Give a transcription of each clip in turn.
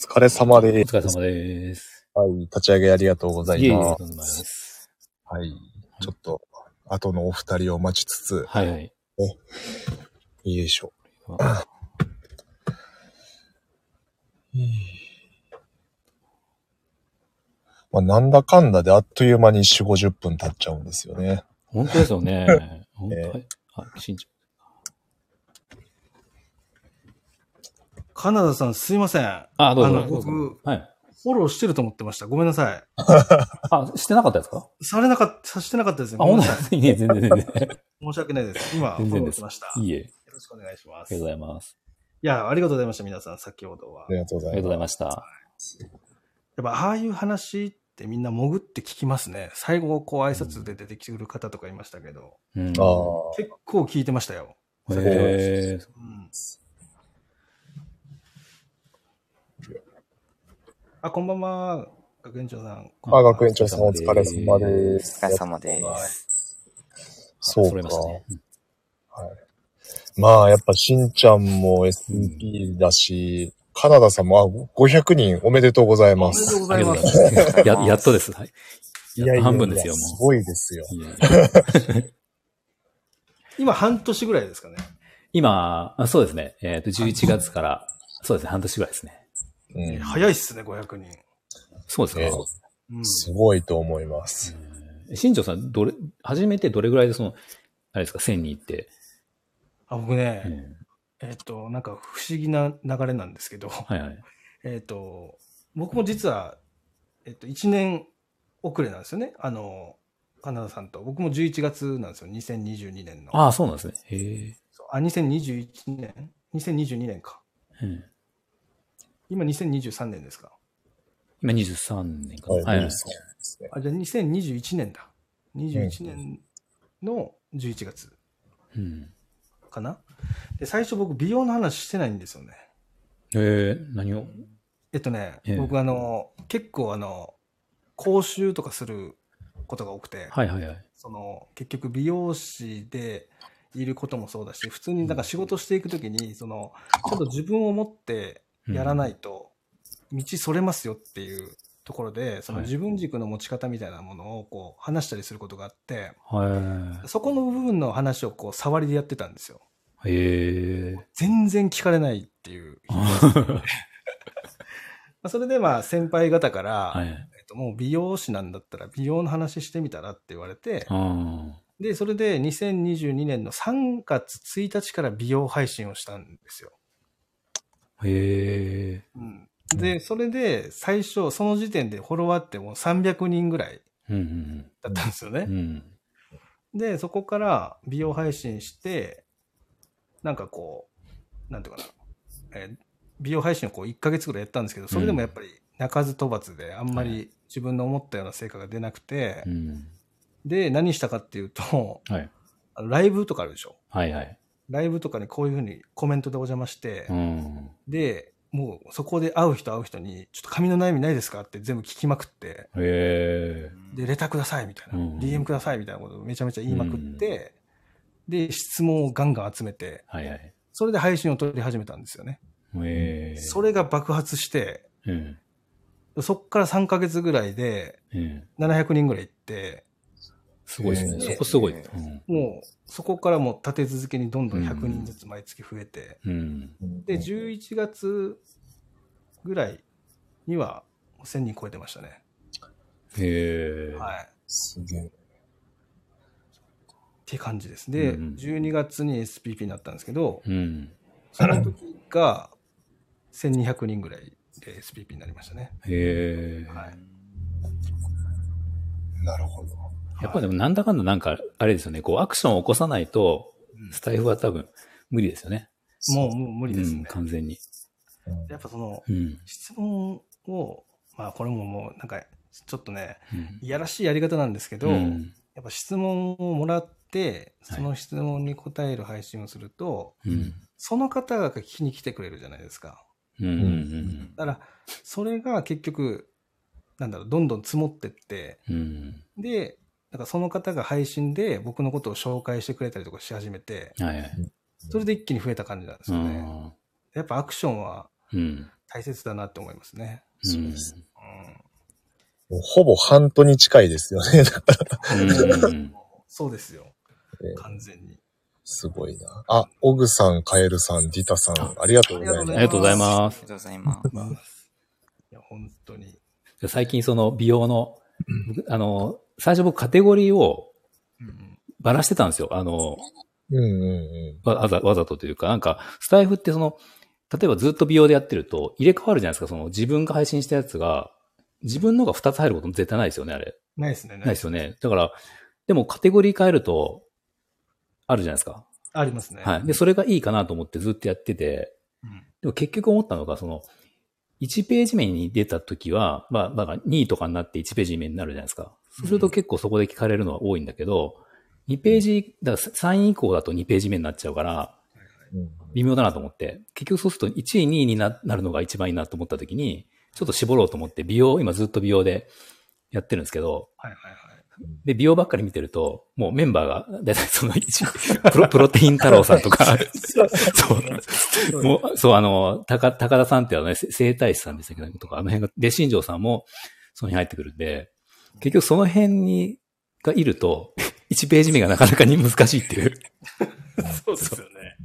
疲れ様でおす。疲れ様です。はい。立ち上げありがとうございます。はい。ちょっと、後のお二人を待ちつつ、はいはい。いいでしょ。まあ、なんだかんだであっという間に4、50分経っちゃうんですよね。本当ですよね。本当えはい。あ、身長。カナダさんすいません。あ、どうぞ。あのどうぞ僕はい。フォローしてると思ってました。ごめんなさい。あ、してなかったですか？されなかった、さしてなかったですね。あ、本当ごめんなさい。ですいえ、全然全然。申し訳ないです。今、フォローしました。。よいいえ、ろしくお願いします。ありがとういございます。や、ありがとうございました、皆さん、先ほどはあ。りがとうごありがとうございざいまました。やっぱ、ああいう話ってみんな潜って聞きますね。最後、こう、挨拶で出てくる方とかいましたけど、うん。す。ああ。結構聞いてましたよ。へえ。うん。あ、こんばんは。学園長さん。あ、学園長さんお疲れ様です。お疲れ様です。そうか揃いまあ、やっぱ、しんちゃんも SP だし、カナダさんも、あ、500人おめでとうございま。おめですとうごあざいまりがとうございす。ます。や、やっとです。はい。いやいやいや半分ですよ、もすごいですよ。今、半年ぐらいですかね。今、あそうですね。えっと、11月から、そうですね、半年ぐらいですね。うん。早いっすね、500人。そうですか。ねうんすごいと思います。え新庄さん、どれ、初めてどれぐらいでその、あれですか、1000に行って？あ僕ね、うんえっ、と、なんか不思議な流れなんですけど、はいはい。えっと、僕も実は、えっ、と、1年遅れなんですよね。あの、カナダさんと。僕も11月なんですよ、2022年の。ああ、そうなんですね。へえ。あ、2021年 ?2022 年か。うん今2023年ですか？今23年かな。はい。あ、じゃあ2021年だ。21年の11月うん。かな？で、最初僕美容の話してないんですよね。えー、何を？えっとね、ええ僕あの、結構あの、講習とかすることが多くて、はいはいはい。その、結局美容師でいることもそうだし、普通になんか仕事していくときに、その、ちょっと自分を持ってやらないと、道それますよっていうところで、そのはい自分軸の持ち方みたいなものをこう話したりすることがあって、はそこの部分の話をこう触りでやってたんですよ。い。へえ。全然聞かれないっていう。まあそれでまあ先輩方から、はい。えっと、もう美容師なんだったら美容の話してみたらって言われて、あで、それで2022年の3月1日から美容配信をしたんですよ。あ。へえ。うん、で、それで最初、その時点でフォロワーってもう300人ぐらいだったんですよね。で、そこから美容配信して、なんかこう、なんていうかな、えー美容配信をこう1ヶ月ぐらいやったんですけど、それでもやっぱり鳴かず飛ばずであんまり自分の思ったような成果が出なくて、うん。で、何したかっていうと、はい。ライブとかあるでしょはいはい。ライブとかにこういうふうにコメントでお邪魔して、うん。で、もうそこで会う人会う人に、ちょっと髪の悩みないですかって全部聞きまくって。で、レターくださいみたいな、うん DM くださいみたいなことをめちゃめちゃ言いまくって、で、質問をガンガン集めて、はいはい。それで配信を取り始めたんですよね。それが爆発して、うん。そっから3ヶ月ぐらいでうん。700人ぐらい行って、すごいですね。えーそこすごい。うん。もうそこからもう立て続けにどんどん100人ずつ毎月増えて、うん。で、11月ぐらいには1000人超えてましたね。へえ。はい。すげえ。って感じです。で、うん12月に SPP になったんですけど、うん。その時が1200人ぐらいで SPP になりましたね。へえ。はい。なるほど。やっぱでもなんだかんだなんか、あれですよね、こうアクションを起こさないと、スタイフは多分無理ですよね。もう、もう無理ですうん、ね。完全に。やっぱその、うん。質問を、まあこれももうなんか、ちょっとね、うんいやらしいやり方なんですけど、うん。やっぱ質問をもらって、はいその質問に答える配信をすると、うん。その方が聞きに来てくれるじゃないですか。うん。うん。だから、それが結局、なんだろう、どんどん積もってって、うん。で、なんかその方が配信で僕のことを紹介してくれたりとかし始めて、はいはい。それで一気に増えた感じなんですうよね。ん。やっぱアクションはうん。大切だなって思いますね。そうですほぼハントに近いですよね。うんうんそうですよね。完全に。すごいな。あ、オグさん、カエルさん、ディタさん、ありがとうございます。ありがとうございますありがとうございます。いや、本当に。最近その美容の、僕あの、最初僕カテゴリーをうんばらしてたんですよ。あの、うんうんわわざ、わざとというか、なんか、スタイフってその、例えばずっと美容でやってると、入れ替わるじゃないですか、その自分が配信したやつが、自分のが2つ入ることも絶対ないですよね、あれ。ないですね。ないですよね。だから、でもカテゴリー変えると、あるじゃないですか。ありますね。はい。で、それがいいかなと思ってずっとやってて、うんでも結局思ったのが、その、1ページ目に出た時は、まあ、まあ、2位とかになって1ページ目になるじゃないですか。すると結構そこで聞かれるのは多いんだけど、2ページ、だから3位以降だと2ページ目になっちゃうから、うん。微妙だなと思って、結局そうすると1位、2位にななるのが一番いいなと思った時に、ちょっと絞ろうと思って、美容、今ずっと美容でやってるんですけど、はいはいはい。で、美容ばっかり見てると、もうメンバーが、だいたいその一、プロ、プロテイン太郎さんとか、そう、もう、そう、あの、高、高田さんってあのね、せ整体師さんでしたけど、とか、あの辺が、で、新庄さんも、その辺入ってくるんで、結局その辺に、がいると、1ページ目がなかなかに難しいっていう。そうですよね。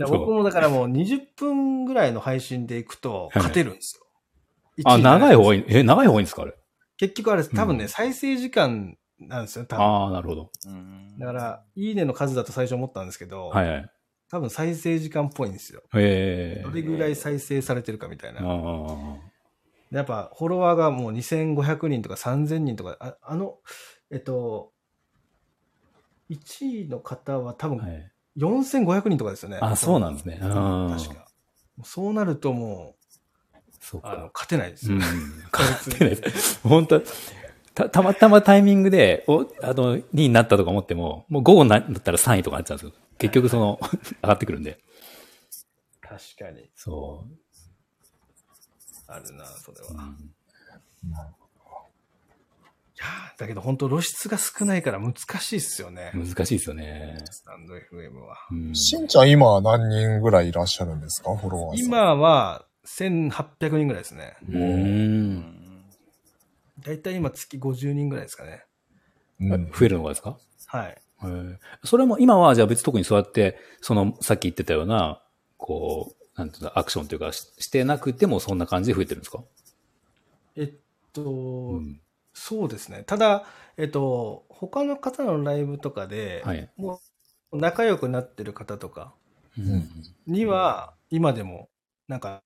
僕もだからもう20分ぐらいの配信でいくと勝てるんですよ。あ、一位長い方がいい、え、長い方がいいんですかあれ？結局あれ多分ね、うん再生時間なんですよ、多分。ああ、なるほど。うんだから、いいねの数だと最初思ったんですけど、はいはい。多分再生時間っぽいんですよ。へえ。どれぐらい再生されてるかみたいな。ああ。でやっぱフォロワーがもう2500人とか3000人とか、ああの、えっと、1位の方は多分はい。4500人とかですよね。あ、そうなんですね。うん。確か。そうなるともそうう、あのか。、勝てないですよ。うん。勝てないです。本当た、たまたまタイミングで、お、あの、2位になったとか思っても、もう午後になったら3位とかなっちゃうんですよ。結局その、上がってくるんで。確かに。そあるな、それは。んいやーだけど本当露出が少ないから難しいっすよね。難しいですよね。スタンド FM は。うん。しんちゃん今は何人ぐらいいらっしゃるんですか？フォロワーさん。今は1800人ぐらいですね。う。うんんだいたい今月50人ぐらいですかね。うん、増えるのがですか？はい。それも今はじゃあ別に特にそうやって、その、さっき言ってたような、こう、なんていうの、アクションというかししてなくてもそんな感じで増えてるんですか？えっと、うん。そうですね。ただ、えっと、他の方のライブとかで、はい。もう仲良くなってる方とかうん。には、今でも、なんか、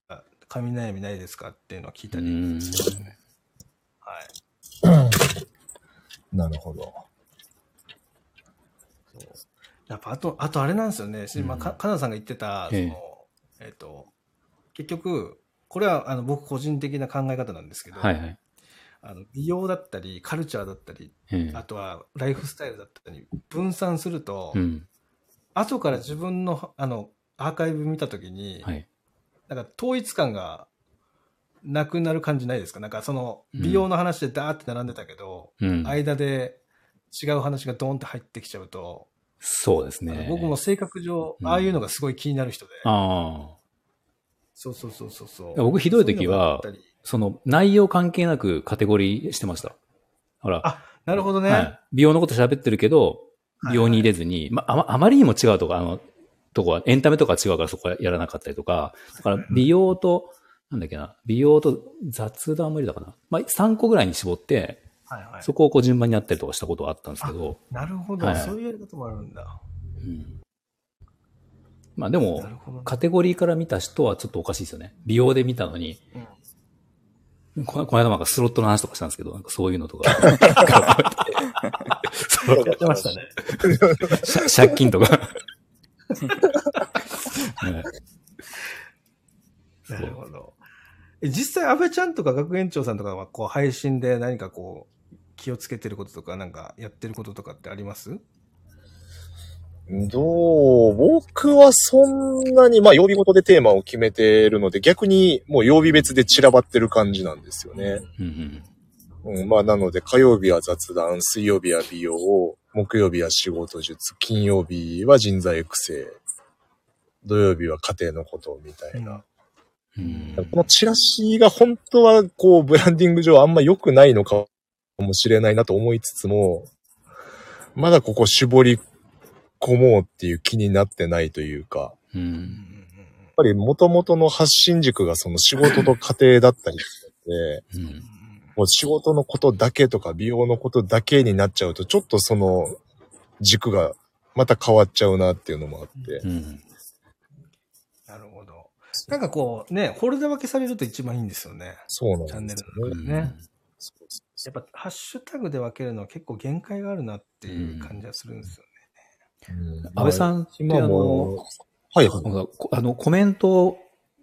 神悩みないですかっていうのを聞いたりうんしますね。はい。なるほど。やっぱあと、あとあれなんですよね。うんまあ、か、かなさんが言ってた、そええの、えっ、と、結局、これはあの僕個人的な考え方なんですけど、はいはい。あの美容だったり、カルチャーだったり、ええあとはライフスタイルだったり、分散すると、うん。後から自分のあのアーカイブ見たときに、はい。なんか統一感がなくなる感じないですか？なんかそのうん美容の話でダーって並んでたけど、うん。間で違う話がドーンって入ってきちゃうと、そうですね。僕も性格上、うんああいうのがすごい気になる人で。ああ。そうそうそうそうそう。僕ひどい時はそううのその内容関係なくカテゴリーしてました。ほら。あ、なるほどね。はい。美容のこと喋ってるけど、美容に入れずに、まあま、あまりにも違うとか、あの、とこは、エンタメとか違うからそこはやらなかったりとか、だから美容と、なんだっけな、美容と雑談も入れたかな。まあ、3個ぐらいに絞って、はいはい。そこをこう順番にやったりとかしたことはあったんですけど、なるほど、はいそういうやり方もあるんだ。うん。まあでもカテゴリーから見た人はちょっとおかしいですよね。美容で見たのに、うんこの間なんかスロットの話とかしたんですけど、なんかそういうのとか、そ うやってましたね。し借金とか。ねなるほど。え実際、安倍ちゃんとか学園長さんとかは、こう、配信で何かこう、気をつけてることとか、なんか、やってることとかってあります？どう僕はそんなに、まあ曜日ごとでテーマを決めてるので、逆にもう曜日別で散らばってる感じなんですよね。うんうんうん、まあなので火曜日は雑談、水曜日は美容、木曜日は仕事術、金曜日は人材育成、土曜日は家庭のことみたいな。うんこのチラシが本当はこうブランディング上あんま良くないのかもしれないなと思いつつも、まだここ絞り込もうっていう気になってないというか、う。うんんやっぱり元々の発信軸がその仕事と家庭だったりして、うん。もう仕事のことだけとか美容のことだけになっちゃうと、ちょっとその軸がまた変わっちゃうなっていうのもあって。うん。なるほど。なんかこう、ね、フォルダ分けされると一番いいんですよね。そうなんチャンネですルよね。のね。そうそうやっぱハッシュタグで分けるのは結構限界があるなっていう感じはするんですよね。安倍さんってあ今のも、、はいはい。こあの、コメント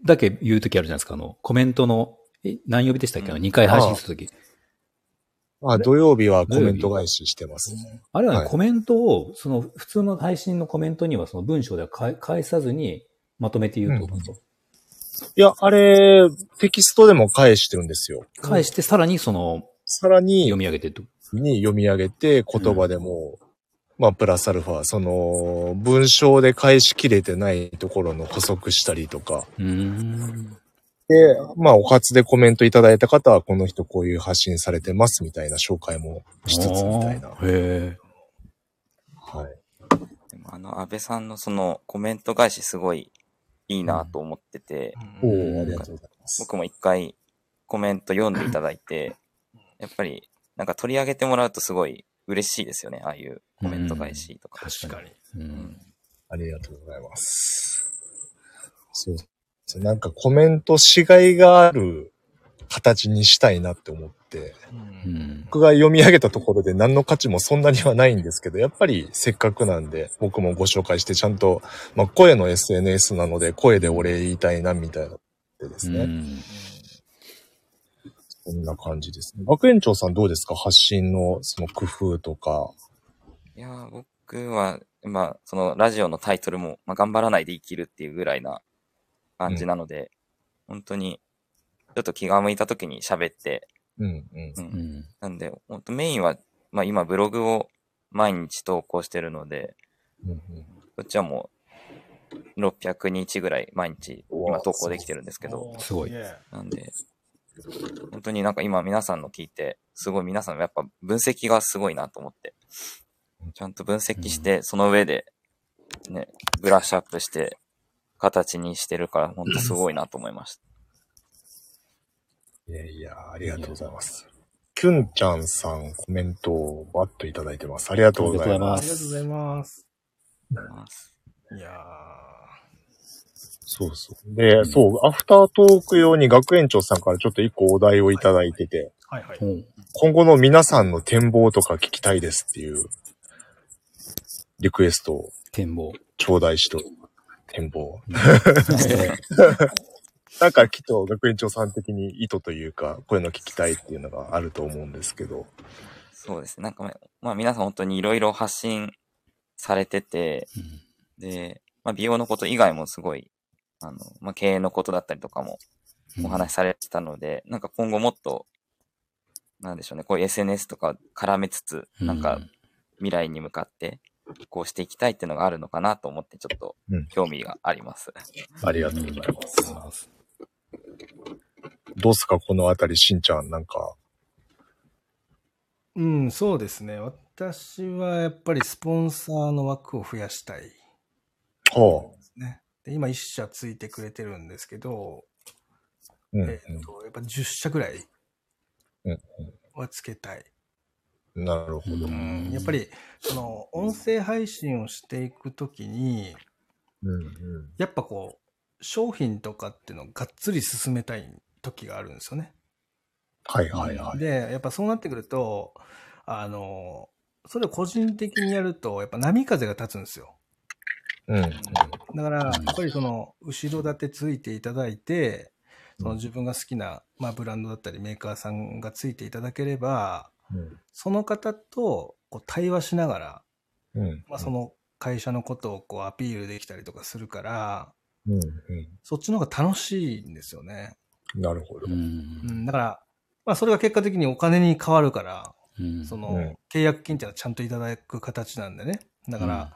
だけ言うときあるじゃないですか。あの、コメントの、え何曜日でしたっけ？あの、2回配信するとき。あ、土曜日はコメント返ししてます。あれはね、はいコメントを、その、普通の配信のコメントには、その文章では返返さずに、まとめて言うと、うんいや、あれ、テキストでも返してるんですよ。返して、さらにその、さらに読、み上げてと。に読み上げて、言葉でも、まあ、プラスアルファ、その、文章で返しきれてないところの補足したりとか。で、まあ、お初でコメントいただいた方は、この人こういう発信されてますみたいな紹介もしつつみたいな。へはい。でもあの、安倍さんのそのコメント返しすごいいいなと思ってて、おうんおありがとうございます。僕も一回コメント読んでいただいて、やっぱりなんか取り上げてもらうとすごい嬉しいですよね、ああいうコメント返しとか。確かに。う。うんんありがとうございます。そう。そうなんかコメントしがいがある形にしたいなって思って、うんん。僕が読み上げたところで何の価値もそんなにはないんですけど、やっぱりせっかくなんで僕もご紹介してちゃんと、まあ声の SNS なので声でお礼言いたいなみたいなでですね。うんこんな感じですね。学園長さんどうですか？発信のその工夫とか。いやー、僕は、まあ、そのラジオのタイトルも、まあ、頑張らないで生きるっていうぐらいな感じなので、本当に、ちょっと気が向いた時に喋って、うんうん。う。うんん。なんで、本当メインは、まあ今ブログを毎日投稿してるので、うんうんこっちはもう、600日ぐらい毎日今投稿できてるんですけど、すごいなんで、本当になんか今皆さんの聞いて、すごい皆さんやっぱ分析がすごいなと思って、ちゃんと分析して、その上で、ね、ブラッシュアップして、形にしてるから、本当すごいなと思いました。いやいや、ありがとうございます。キュンちゃんさんコメントをバッといただいてます。ありがとうございまあす。りがとうございます。ますいやそうそう。で、そう、アフタートーク用に学園長さんからちょっと一個お題をいただいてて、ーはいはい。うん今後の皆さんの展望とか聞きたいですっていうリクエストを展望。頂戴しと、展望。なんかきっと学園長さん的に意図というか、こういうの聞きたいっていうのがあると思うんですけど。そうですね。なんかまあ、まあ皆さん本当にいろいろ発信されてて、で、まあ美容のこと以外もすごい、あの、まあ経営のことだったりとかもうんお話しされてたので、なんか今後もっと、なんでしょうね、こういう SNS とか絡めつつ、なんか未来に向かって、こうしていきたいっていうのがあるのかなと思って、ちょっとうん興味があります。ありがとうございます。どうすかこのあたり、しんちゃん、なんか。うん、そうですね。私はやっぱりスポンサーの枠を増やしたいではあ。で今、1社ついてくれてるんですけど、うん、えっと、やっぱ10社ぐらいうんはつけたい。うん。なるほど。うんやっぱり、その、音声配信をしていくときに、うんうん。やっぱこう、商品とかっていうのをがっつり進めたい時があるんですよね。はいはいはい。で、やっぱそうなってくると、あの、それを個人的にやると、やっぱ波風が立つんですよ。うんうん。だから、やっぱりその、後ろ盾ついていただいて、その自分が好きな、まあ、ブランドだったりメーカーさんがついていただければ、うんその方とこう対話しながら、うん。まあ、その会社のことをこうアピールできたりとかするから、うんうそっちの方が楽しいんですよね。ん。なるほどう。。うんん、だから、まあ、それが結果的にお金に変わるから、うんその、うん契約金っていうのはちゃんといただく形なんでね。だから、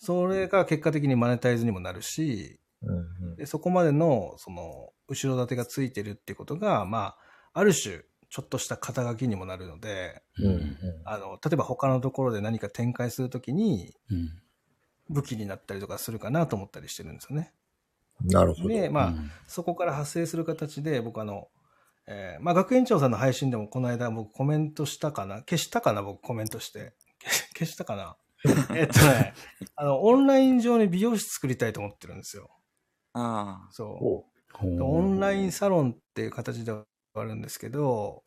それが結果的にマネタイズにもなるし、うんうんで、そこまでの、その、後ろ盾がついてるってことが、まあ、ある種、ちょっとした肩書きにもなるので、ううんんあの、例えば他のところで何か展開するときに、うん。武器になったりとかするかなと思ったりしてるんですよね。うん。なるほど。で、まあ、うんそこから発生する形で、僕あの、えーまあ、学園長さんの配信でもこの間僕コメントしたかな？消したかな僕コメントして。消消したかな？えっとね、あの、オンライン上に美容室作りたいと思ってるんですよ。ああ。そう。オンラインサロンっていう形ではあるんですけど、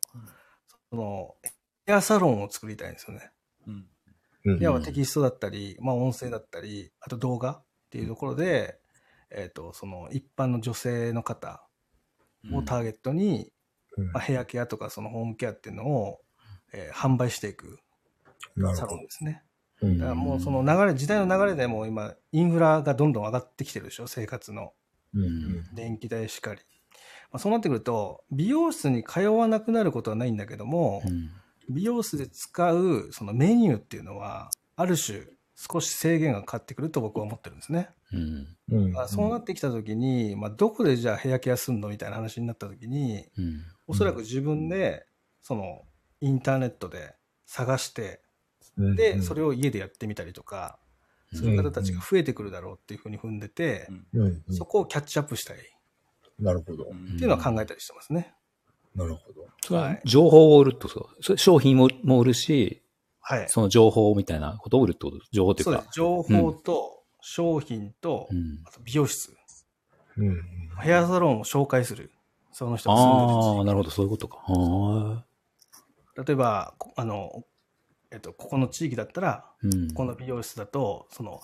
その、ヘアサロンを作りたいんですよね。うん。うんいわばテキストだったり、まあ音声だったり、あと動画っていうところで、えっ、と、その一般の女性の方をターゲットに、うんまあ、ヘアケアとかそのホームケアっていうのを、えー販売していくサ。ロンですね。うんだからもうその流れ、時代の流れでもう今、インフラがどんどん上がってきてるでしょ、生活の。うん電気代しかり。まあ、そうなってくると、美容室に通わなくなることはないんだけども、うん美容室で使うそのメニューっていうのは、ある種少し制限がかかってくると僕は思ってるんですね。うん。あそうなってきたときに、まあ、どこでじゃあヘアケアすんのみたいな話になったときに、うん。おそらく自分で、その、インターネットで探して、うんで、それを家でやってみたりとか、そういう方たちが増えてくるだろうっていうふうに踏んでて、うんうんうんそこをキャッチアップしたいっなるほど。うんていうのは考えたりしてますね。なるほど。それははい情報を売るってことそれ商品もも売るし、はい。その情報みたいなことを売るってこと？情報っていうかそうです。。情報と商品と、うん。あと美容室、うんヘアサロンを紹介する。その人が住んでるああ、なるほど、そういうことか。は例えば、こあの、えっと、ここの地域だったら、い。うん。この美容室だと、その、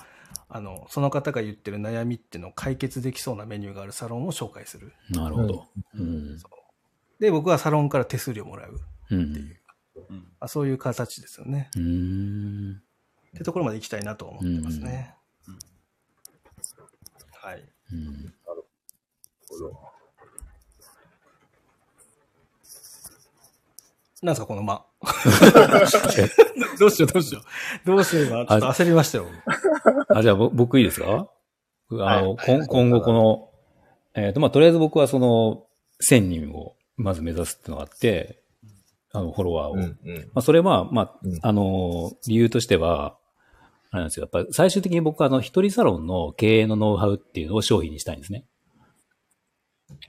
あの、その方が言ってる悩みっていうのを解決できそうなメニューがあるサロンを紹介する。なるほど。うん。で、僕はサロンから手数料もらう。うん。うんあそういう形ですよね。うーん。ってところまで行きたいなと思ってますね。うんはい。うん。なんですか、この間。どうしよう、どうしよう。どうしよう、今。ちょっと焦りましたよ。あ、じゃあぼ僕いいですか？あの、はい今後この、えっ、と、まあ、とりあえず僕はその、1000人をまず目指すっていうのがあって、あの、フォロワーを。うんまうんあ、それは、まあうん、あの、理由としては、あれなんですよ。やっぱり最終的に僕はあの、一人サロンの経営のノウハウっていうのを商品にしたいんですね。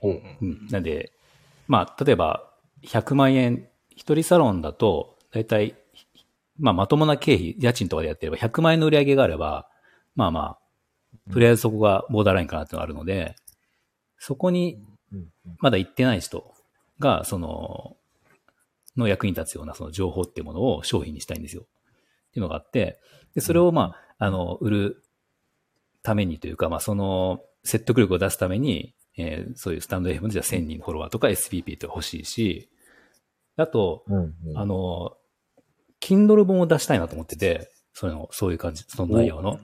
うんうん。なんで、まあ、例えば、100万円、一人サロンだと、だいたい、まあ、まともな経費、家賃とかでやってれば、100万円の売り上げがあれば、まあまあ、とりあえずそこがボーダーラインかなってのがあるので、そこにうんまだ行ってない人が、その、の役に立つようなその情報っていうものを商品にしたいんですよ。っていうのがあって、で、それをまあ、あの、売るためにというか、まあ、その、説得力を出すために、えーそういうスタンド FM でじゃあ1000人フォロワーとか SPP とか欲しいし、あと、うんうんあの、Kindle 本を出したいなと思ってて、その、そういう感じ、その内容の。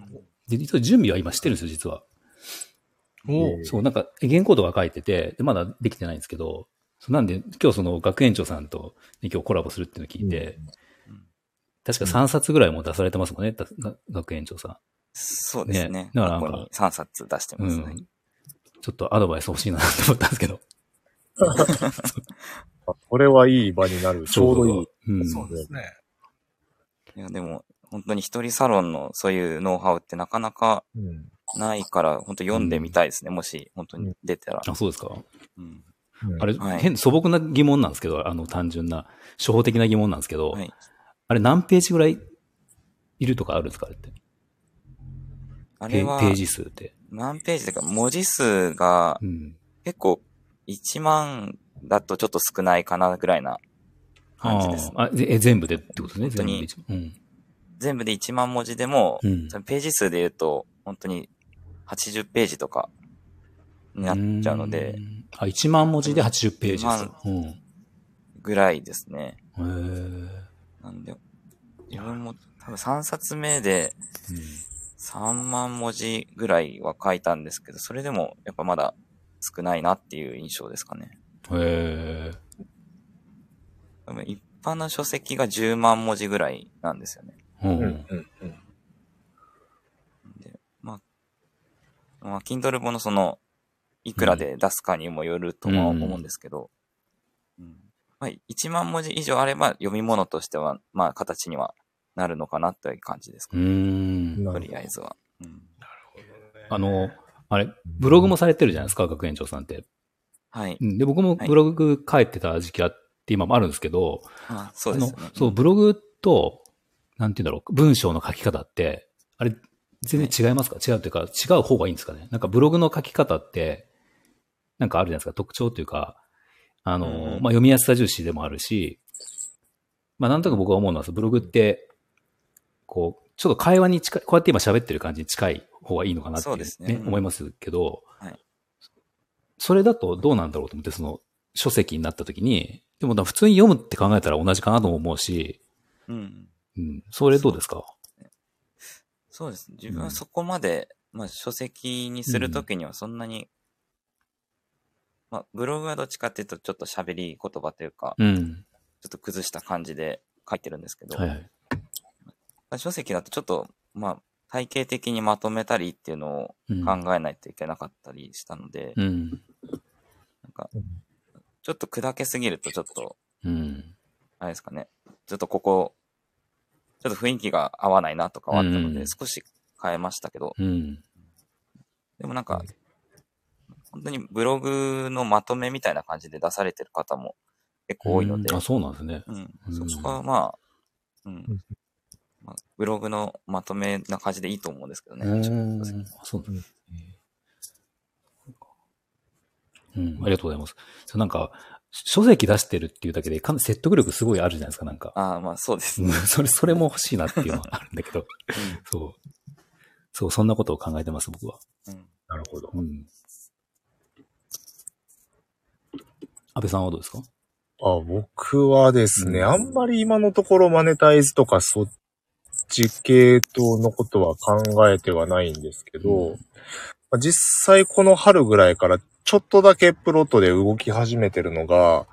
で、実は準備は今してるんですよ、実は。おそう、なんか、原稿とか書いてて、でまだできてないんですけど、なんで、今日その学園長さんと、ね、今日コラボするっていうのを聞いて、うん確か3冊ぐらいもう出されてますもんね、学園長さそうですね。ねだからなんかここに3冊出してん。うますね。ん。ちょっとアドバイス欲しいなと思ったんですけど。これはいい場になる。ちょうどいい。うん。そうですね。いや、でも、本当に一人サロンのそういうノウハウってなかなかうんないから、本当読んでみたいですね。もし、本当に出たら。あ、そうですか。うん。うんあれ、はい変、素朴な疑問なんですけど、あの、単純な、初歩的な疑問なんですけど、はい。あれ何ページぐらいいるとかあるんですかあれって？あれはペペ、ージ数って。何ページというか、文字数がうん。結構、1万だとちょっと少ないかなぐらいな感じですね。あえ全部でってことですね、本当に全部で一うん。全部で1万文字でも、うんページ数で言うと、本当に80ページとかになっちゃうのでう、ん。あ、1万文字で80ページです。万うん。ぐらいですね。なんで、自分も多分3冊目でうん3万文字ぐらいは書いたんですけど、それでもやっぱまだ少ないなっていう印象ですかね。へえ。一般の書籍が10万文字ぐらいなんですよね。う。うんんうんうんで、まあ、まあ、Kindle 本のその、いくらで出すかにもよるとは思うんですけど、うんまあ、1万文字以上あれば読み物としては、まあ、形にはなるのかなという感じですかうーね。ん。なとりあえずは。うん、あの、あれ、ブログもされてるじゃないですか、学園長さんって。はい。うん。で、僕もブログ書いてた時期あって今もあるんですけど、あそうですよね。そう、ブログと、なんて言うんだろう、文章の書き方って、あれ、全然違いますか？違うというか、違う方がいいんですかね？なんかブログの書き方って、なんかあるじゃないですか、特徴というか、あの、うんまあ、読みやすさ重視でもあるし、まあ、なんとなく僕は思うのは、ブログって、こう、ちょっと会話に近い、こうやって今喋ってる感じに近い方がいいのかなっていうそうですね。うん。思いますけど、はいそれだとどうなんだろうと思って、その書籍になった時に、でも普通に読むって考えたら同じかなとも思うし、うん。うん、それどうですか？そうです。自分はそこまで、まあ、書籍にするときにはそんなに、まあ、ブログはどっちかっていうと、ちょっと喋り言葉というか、うん。ちょっと崩した感じで書いてるんですけど、はいはい。書籍だとちょっと、まあ、体系的にまとめたりっていうのうんを考えないといけなかったりしたので、うん。なんか、ちょっと砕けすぎるとちょっと、うん。あれですかね、ちょっとここ、ちょっと雰囲気が合わないなとかはあったので、うん少し変えましたけど、うん。でもなんか、本当にブログのまとめみたいな感じで出されてる方も結構多いのでうん、あ、そうなんですね。うんうんそこはまあ、うん。まあ、ブログのまとめな感じでいいと思うんですけどね。うん。あそうですね。うん、ありがとうございます。そうなんか、書籍出してるっていうだけで、かなり説得力すごいあるじゃないですか、なんか。ああ、まあそうですね。うんそれ、それも欲しいなっていうのはあるんだけど。そう。そう、そんなことを考えてます、僕は。うん。なるほど。うん。安倍さんはどうですか？あ僕はですね、うんあんまり今のところマネタイズとかそっち系統のことは考えてはないんですけど、うんまあ実際この春ぐらいからちょっとだけプロットで動き始めてるのが、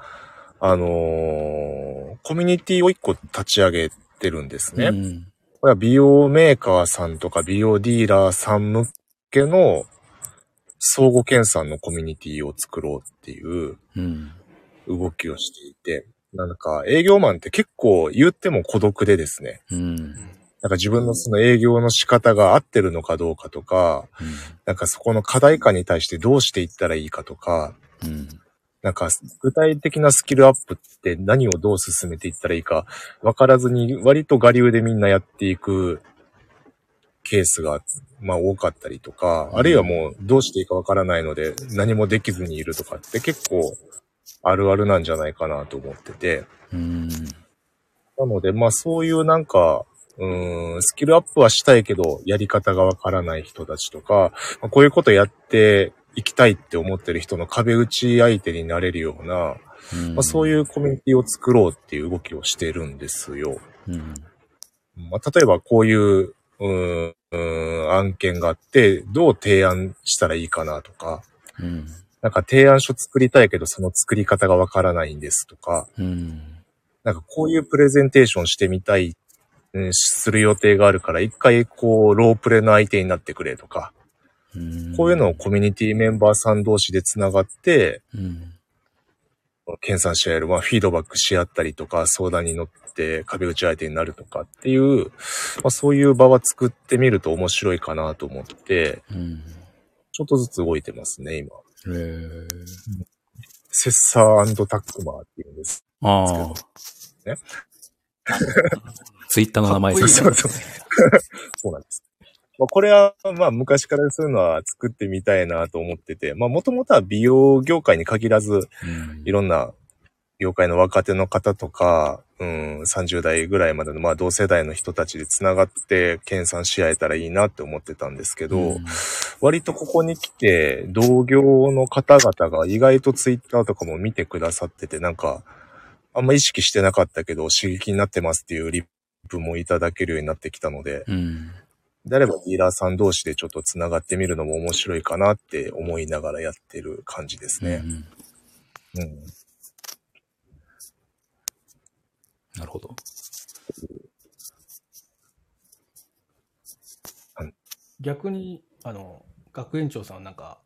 あのーコミュニティを一個立ち上げてるんですね。うん。これは美容メーカーさんとか美容ディーラーさん向けの相互研鑽のコミュニティを作ろうっていううん。動きをしていて、なんか営業マンって結構言っても孤独でですね、うん。なんか自分のその営業の仕方が合ってるのかどうかとか、なんかそこの課題感に対してどうしていったらいいかとか、うん。なんか具体的なスキルアップって何をどう進めていったらいいか分からずに割と我流でみんなやっていくケースがまあ多かったりとか、あるいはもうどうしていいか分からないので何もできずにいるとかって結構あるあるなんじゃないかなと思ってて。うん。なのでまあそういうなんか、うーん、スキルアップはしたいけど、やり方がわからない人たちとか、まあこういうことやっていきたいって思ってる人の壁打ち相手になれるような、まあ、そうういうコミュニティを作ろうっていう動きをしてるんですよ。ん。うん。まあ、例えばこういう、うーん、案件があって、どう提案したらいいかなとか、うん。なんか提案書作りたいけどその作り方がわからないんですとか、うん。なんかこういうプレゼンテーションしてみたい、うん、する予定があるから、一回こう、ロープレの相手になってくれとか、うん。こういうのをコミュニティメンバーさん同士で繋がって、うん。研鑽し合える、まあ、フィードバックし合ったりとか、相談に乗って壁打ち相手になるとかっていう、まあ、そういう場は作ってみると面白いかなと思って、うん。ちょっとずつ動いてますね、今。へーセッサータックマーっていうんです。ああ。ね。ツイッターの名前ですそうそう。そうなんです。まあ、これは、まあ、昔からそういうのは作ってみたいなと思ってて、まあ、もともとは美容業界に限らず、うんいろんな業界の若手の方とか、うん、30代ぐらいまでの、まあ、同世代の人たちで繋がって、研鑽し合えたらいいなって思ってたんですけど、うん割とここに来て、同業の方々が意外とツイッターとかも見てくださってて、なんか、あんま意識してなかったけど、刺激になってますっていうリップもいただけるようになってきたので、うん。であればディーラーさん同士でちょっと繋がってみるのも面白いかなって思いながらやってる感じですね。うんうん。なるほど。逆に、あの、学園長さんはなんか、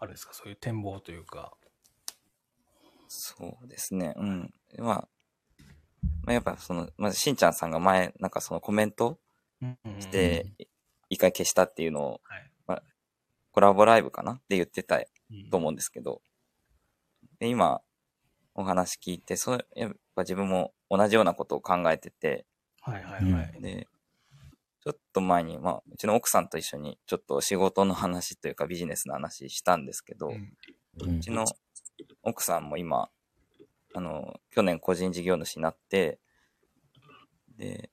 あれですか、そういう展望というか。そうですね。うん。まあ、まあ、やっぱその、まずしんちゃんさんが前、なんかそのコメントで、一回消したっていうのを、はいコラボライブかな？って言ってたうんと思うんですけど、で、今、お話聞いて、そう、やっぱ自分も同じようなことを考えてて、はいはいはい。で、ちょっと前に、まあ、うちの奥さんと一緒に、ちょっと仕事の話というかビジネスの話したんですけど、うん。うちの奥さんも今、あの、去年個人事業主になって、で、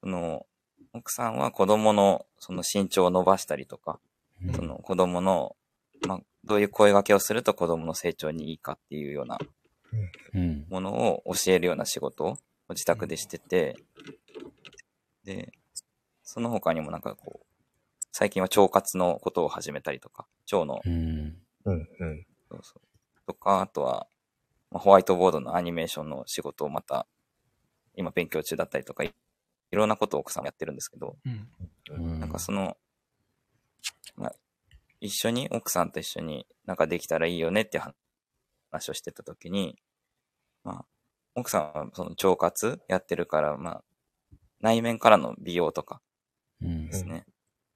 その、奥さんは子供のその身長を伸ばしたりとか、うん。その子供の、まあ、どういう声掛けをすると子供の成長にいいかっていうようなうん。ものを教えるような仕事を自宅でしてて、で、その他にもなんかこう、最近は腸活のことを始めたりとか、腸のうん。うんうん。そうそう。とか、あとは、まあホワイトボードのアニメーションの仕事をまた、今勉強中だったりとか、いいろんなことを奥さんもやってるんですけど、うんうんなんかその、まあ、一緒に、奥さんと一緒になんかできたらいいよねって話をしてた時に、まあ、奥さんはその腸活やってるから、まあ、内面からの美容とかうんですね。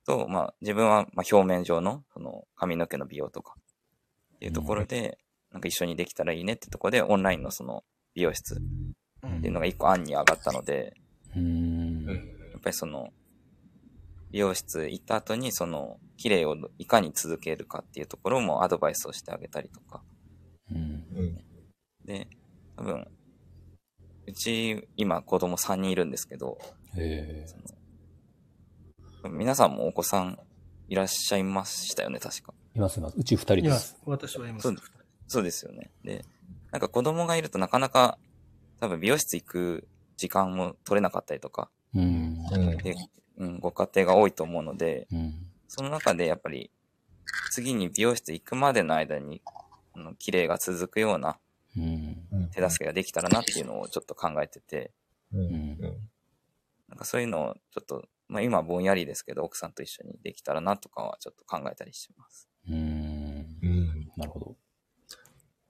と、まあ、自分はまあ表面上のその髪の毛の美容とかっていうところで、なんか一緒にできたらいいねってところで、オンラインのその美容室っていうのが一個案に上がったので、うん。やっぱりその、美容室行った後にその、綺麗をいかに続けるかっていうところもアドバイスをしてあげたりとか。うん。うん。で、多分、うち今子供3人いるんですけど、え皆さんもお子さんいらっしゃいましたよね、確か。いますいます。うち二人で。いますす。私はいます。そうそうですよね。で、なんか子供がいるとなかなか多分美容室行く時間も取れなかったりとか、うん。うん。で、うん、ご家庭が多いと思うので、うん。その中でやっぱり次に美容室行くまでの間に、あの綺麗が続くようなうん。手助けができたらなっていうのをちょっと考えてて、うん。うんなんかそういうのをちょっと、まあ今はぼんやりですけど、奥さんと一緒にできたらなとかはちょっと考えたりしてます。うん。うん。なるほど。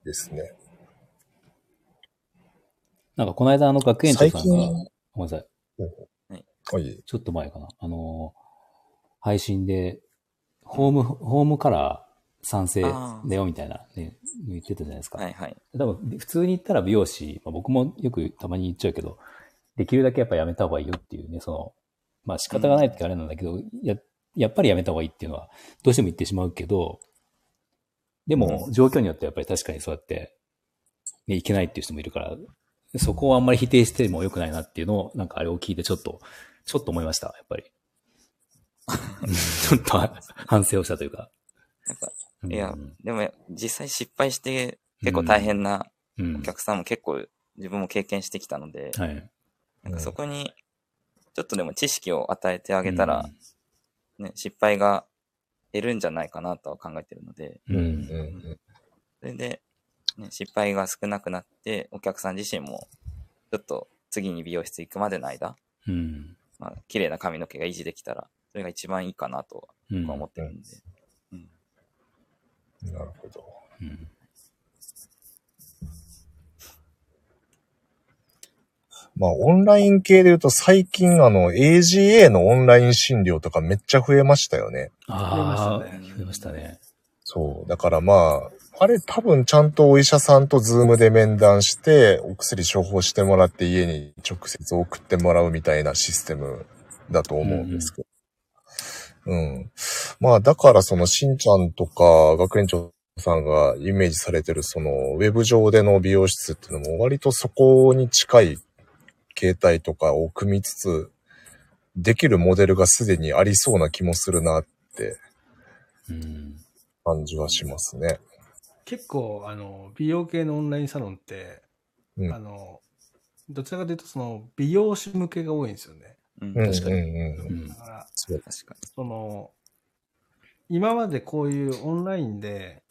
ですね。なんかこの間あの学園長さんが、ごめんなさい。はい。ちょっと前かな。あの、配信で、ホーム、ホームカラー賛成だよみたいな、ね、言ってたじゃないですか。はいはい。多分、普通に言ったら美容師、まあ、僕もよくたまに言っちゃうけど、できるだけやっぱやめた方がいいよっていうね、その、まあ仕方がないってあれなんだけど、や、やっぱりやめた方がいいっていうのは、どうしても言ってしまうけど、でも、状況によってやっぱり確かにそうやって、ね、いけないっていう人もいるから、そこをあんまり否定しても良くないなっていうのを、なんかあれを聞いてちょっと、ちょっと思いました、やっぱり。ちょっと反省をしたというか。なんか、うんいや、でも実際失敗して結構大変なうん。お客さんも結構自分も経験してきたので、はい。なんかそこにちょっとでも知識を与えてあげたら、ね、失敗が減るんじゃないかなとは考えてるので、うん、ううんん。うん。それで、ね、失敗が少なくなって、お客さん自身もちょっと次に美容室行くまでの間、うん。まあ、綺麗な髪の毛が維持できたら、それが一番いいかなとうん。は思ってるんで。なるほど。うんまあ、オンライン系で言うと最近あの AGA のオンライン診療とかめっちゃ増えましたよね。ああ、増えましたね増えましたね。そう。だからまあ、あれ多分ちゃんとお医者さんとズームで面談して、お薬処方してもらって家に直接送ってもらうみたいなシステムだと思うんですけど。うん、まあだからそのしんちゃんとか学園長さんがイメージされてるそのウェブ上での美容室っていうのも割とそこに近い形態とかを組みつつ、できるモデルがすでにありそうな気もするなってうん。感じはしますね。結構、あの、美容系のオンラインサロンって、うんあの、どちらかというと、その、美容師向けが多いんですよね。うん、うん確かに。うんうんうんだから、確かに。その、今までこういうオンラインで、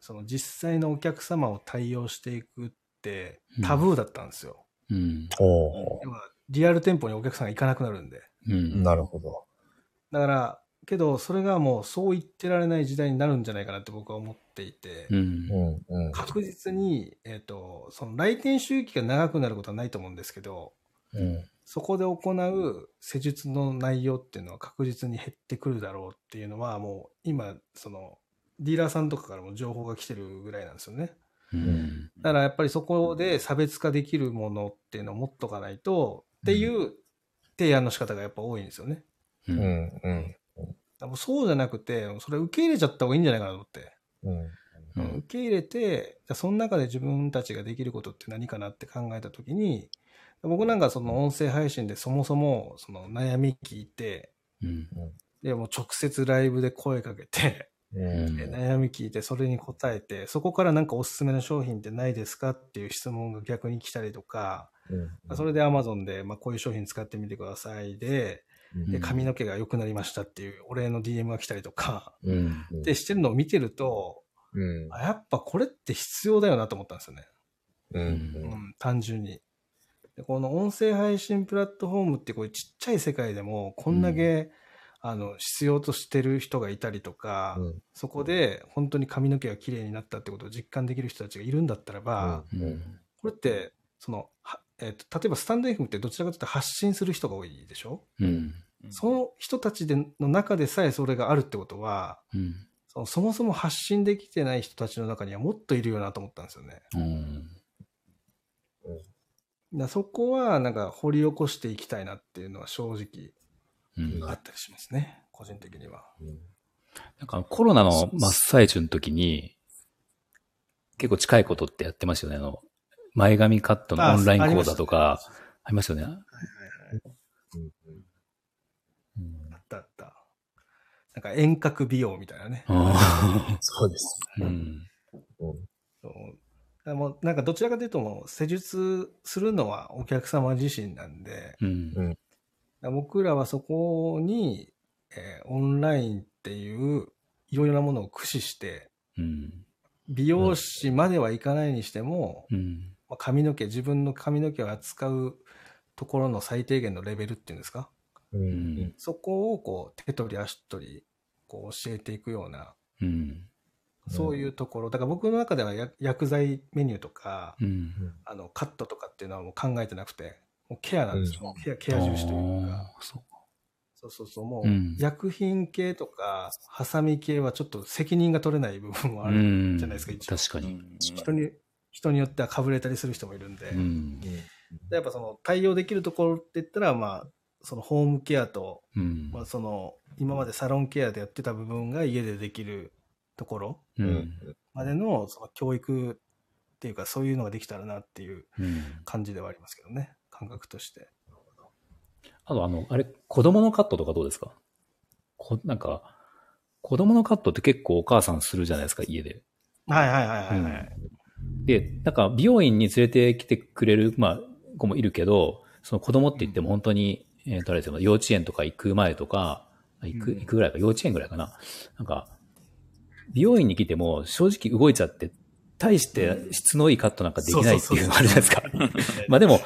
その実際のお客様を対応していくってタブーだったんですよ。うん。ほ要はリアル店舗にお客さんが行かなくなるんで。うん。う。なるほど。だから、けど、それがもうそう言ってられない時代になるんじゃないかなって僕は思っていて、うん。うん。うん。確実に、えっ、と、その来店周期が長くなることはないと思うんですけど、うん。そこで行う施術の内容っていうのは確実に減ってくるだろうっていうのはもう今、その、ディーラーさんとかからも情報が来てるぐらいなんですよね。うん。だからやっぱりそこで差別化できるものっていうのを持っとかないと、っていう提案の仕方がやっぱ多いんですよね。う。うんん。うん。そうじゃなくて、それ受け入れちゃった方がいいんじゃないかなと思って。うん。うん受け入れて、じゃあその中で自分たちができることって何かなって考えたときに、僕なんかその音声配信でそもそもその悩み聞いて、うん。でもう直接ライブで声かけて、うん。で悩み聞いてそれに答えて、そこからなんかおすすめの商品ってないですかっていう質問が逆に来たりとか、それで Amazon で、まあ、こういう商品使ってみてくださいで、で髪の毛が良くなりましたっていうお礼の DM が来たりとか、うん。でしてるのを見てると、うん。あやっぱこれって必要だよなと思ったんですよね。う。うんん、単純に。でこの音声配信プラットフォームってこういうちっちゃい世界でもこんだけ、あの必要としてる人がいたりとか、うんそこで本当に髪の毛が綺麗になったってことを実感できる人たちがいるんだったらば、うん。これってその、はえっと例えばスタンド FM ってどちらかというと発信する人が多いでしょ、うん。その人たちでの中でさえそれがあるってことはうん。そのそもそも発信できてない人たちの中にはもっといるよなと思ったんですよね。うん。そこはなんか掘り起こしていきたいなっていうのは正直うん。あったりしますね、個人的には。なんかコロナの真っ最中の時に、結構近いことってやってましたよね。あの、前髪カットのオンライン講座とか、ありますよね。うんあったあった。なんか遠隔美容みたいなね。あそうです。ーうん。うん。そうもうなんかどちらかというともう施術するのはお客様自身なんで、うん。僕らはそこに、えーオンラインっていういろいろなものを駆使して、うん。美容師まではいかないにしても、うん。まあ髪の毛、自分の髪の毛を扱うところの最低限のレベルっていうんですか？ううんん。そこをこう手取り足取りこう教えていくような、うん。そういうところ。だから僕の中ではや薬剤メニューとか、うん。あのカットとかっていうのはもう考えてなくて、もうケアなんですよ。うんケアケア重視というか。そうそうそう。もううん薬品系とか、ハサミ系はちょっと責任が取れない部分もあるうんじゃないですか、一応。確かに。人に、人によってはかぶれたりする人もいるんで。うん。でやっぱその対応できるところって言ったら、まあ、そのホームケアと、うんまあ、その今までサロンケアでやってた部分が家でできるところう。うんん。までのその教育っていうかそういうのができたらなっていううん。感じではありますけどね感覚としてあと、あの、あれ、子供のカットとかどうですか？こなんか、子供のカットって結構お母さんするじゃないですか、家で。はいはいはいはい、はいで、なんか、美容院に連れてきてくれる、まあ、子もいるけど、その子供って言っても本当に、えっ、と、あれですよ、幼稚園とか行く前とか、あ行く、うん。行くぐらいか、幼稚園ぐらいかな。なんか、美容院に来ても正直動いちゃって、大して質のいいカットなんかできないっていうのがあるじゃないですか。まあでも、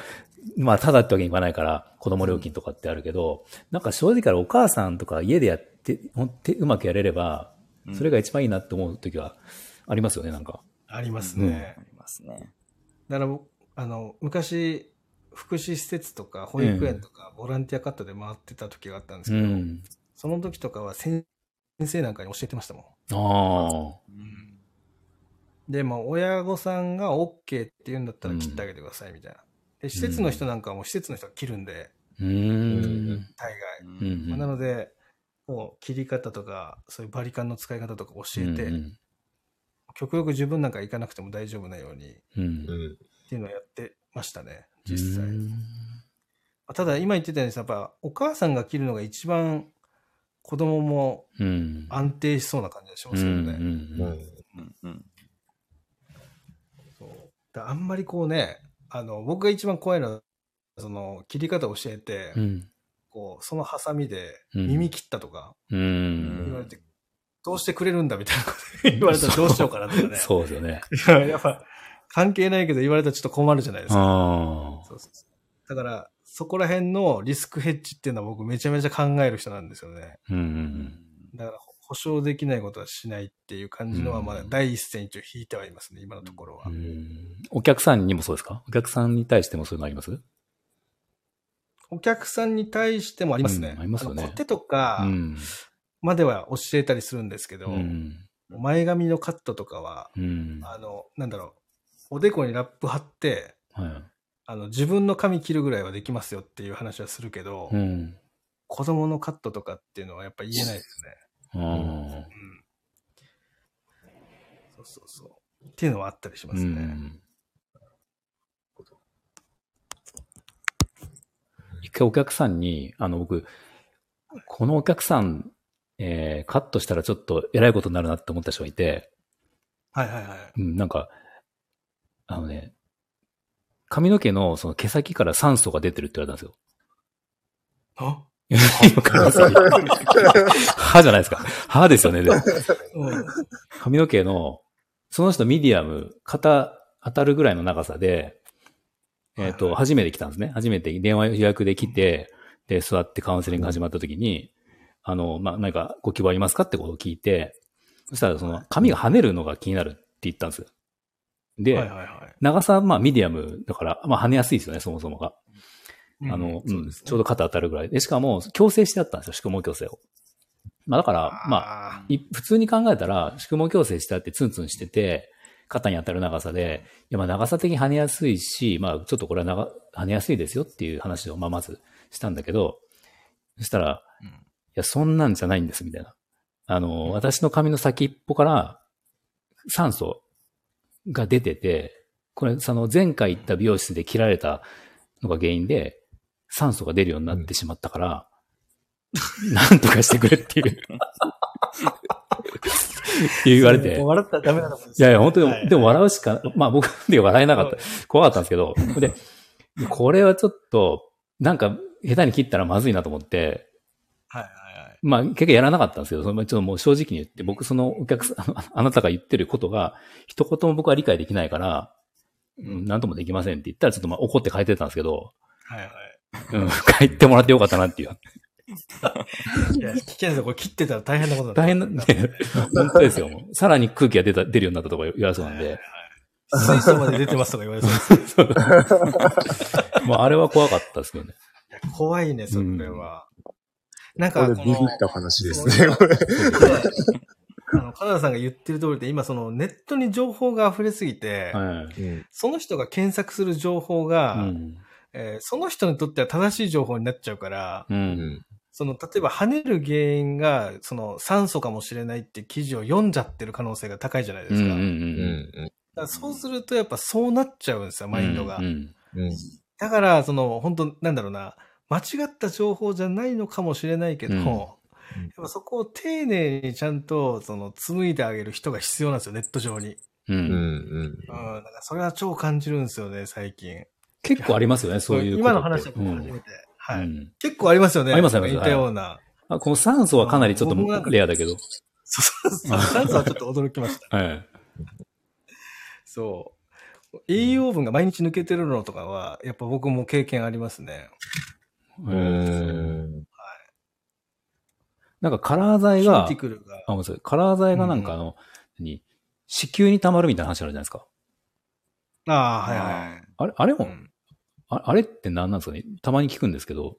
まあ、ただってわけにいかないから、子供料金とかってあるけど、なんか正直からお母さんとか家でやって、ほんってうまくやれれば、それが一番いいなって思う時はありますよね、なんか。ありますね、ありますね。だから僕あの昔福祉施設とか保育園とかボランティアカットで回ってた時があったんですけど、うん。その時とかは先生なんかに教えてましたもんああ。で、まあ、親御さんが OK って言うんだったら切ってあげてくださいみたいな。で、施設の人なんかはもう施設の人が切るんで、うーん。大概。うんまあなので、もう切り方とか、そういうバリカンの使い方とか教えて、うん極力自分なんか行かなくても大丈夫なようにっうん。うん。ていうのをやってましたね、実際。うんただ、今言ってたようにさ、やっぱお母さんが切るのが一番子供もうん。安定しそうな感じがしますけどね。うんうんうん。うんうんそうだからあんまりこうね、あの、僕が一番怖いのは、その、切り方を教えて、うん。こう、そのハサミでうん耳切ったとかうん。言われて、どうしてくれるんだみたいなこと言われたらどうしようかなとかね。そうですよね。いややっぱ、関係ないけど言われたらちょっと困るじゃないですか。ああ。そうそうそうだから、そこら辺のリスクヘッジっていうのは僕めちゃめちゃ考える人なんですよね。うんうんだから、保証できないことはしないっていう感じのは、うんまだ第一線一応引いてはいますね、今のところは。うんお客さんにもそうですか？お客さんに対してもそういうのあります？お客さんに対してもありますね。うんありますよねのコテとかうん。までは教えたりするんですけど、うん。前髪のカットとかは、うん。あの、なんだろう、おでこにラップ貼って、はい。あの、自分の髪切るぐらいはできますよっていう話はするけど、うん。子供のカットとかっていうのはやっぱ言えないですね。あうん。そうそうそう。っていうのはあったりしあ。ますね。うん。一回お客さんに、あの、僕、このお客さん、えーカットしたらちょっと偉いことになるなって思った人がいて、はいはいはい。うん、なんか、あのね、髪の毛のその毛先から酸素が出てるって言われたんですよ。あ？わかります歯じゃないですか。歯ですよね。でうん。髪の毛の、その人ミディアム、肩当たるぐらいの長さで、えっ、と、はいはい初めて来たんですね。初めて電話予約で来て、で、座ってカウンセリング始まった時に、あの、まあ、何かご希望ありますかってことを聞いて、そしたらその髪が跳ねるのが気になるって言ったんですよ。で、はいはいはい。長さはまあミディアムだから、まあ跳ねやすいですよね、そもそもが。あの、うんそうですねちょうど肩当たるぐらい。で、しかも、矯正してあったんですよ、宿毛矯正を。まあだから、まあ、普通に考えたら、宿毛矯正してあってツンツンしてて、肩に当たる長さで、いやまあ長さ的に跳ねやすいし、まあちょっとこれは長跳ねやすいですよっていう話をまあまずしたんだけど、そしたら、やそんなんじゃないんですみたいな。あの、私の髪の先っぽから酸素が出てて、これその前回行った美容室で切られたのが原因で、酸素が出るようになってしまったから、なんとかしてくれっていう。って言われて。笑ったらダメなのいやいや、本当に、はいでも笑うしか、まあ僕で笑えなかった。怖かったんですけど、で、これはちょっと、なんか、下手に切ったらまずいなと思って、はい。まあ結局やらなかったんですけど、そのちょっともう正直に言って、僕そのお客さん、あ あなたが言ってることが、一言も僕は理解できないから、うん、なんともできませんって言ったら、ちょっとまあ怒って書いてたんですけど、はいはい。うん、書いてもらってよかったなっていう。いや、危険ですよ。これ切ってたら大変なことだ大変なんで、本当ですよ。もうさらに空気が出た、出るようになったとか言われそうなんで、水素まで出てますとか言われそうです。もうあれは怖かったですけどね。怖いね、それは。なんこか、このれビビっ、た話ですね、これ。あの、カナダさんが言ってる通りで、今そのネットに情報が溢れすぎて、はい。うんその人が検索する情報が、うん。えーその人にとっては正しい情報になっちゃうから、う。うんんその、例えば跳ねる原因が、その酸素かもしれないって記事を読んじゃってる可能性が高いじゃないですか。うん。うん。ううん。そうするとやっぱそうなっちゃうんですよ、マインドが。うんうん。うんだから、その、本当なんだろうな、間違った情報じゃないのかもしれないけど、うんやっぱそこを丁寧にちゃんと、その、紡いであげる人が必要なんですよ、ネット上に。う。うんんうんうん。だからそれは超感じるんですよね、最近。結構ありますよね、そういう。今の話はうん初めて。はい、うん結構ありますよね。ありますあります似たような。あこの酸素はかなりちょっとレアだけど。そうそうそう。酸素はちょっと驚きました。はい。そう。栄養分が毎日抜けてるのとかは、やっぱ僕も経験ありますね。う。んなんかカラー剤がキューティクルが。あ、ごめんなさい。カラー剤がなんかあの、何？子宮に溜まるみたいな話あるじゃないですか？ああ、はいはい。あれ、あれも、うんああれって何なんですかね？たまに聞くんですけど。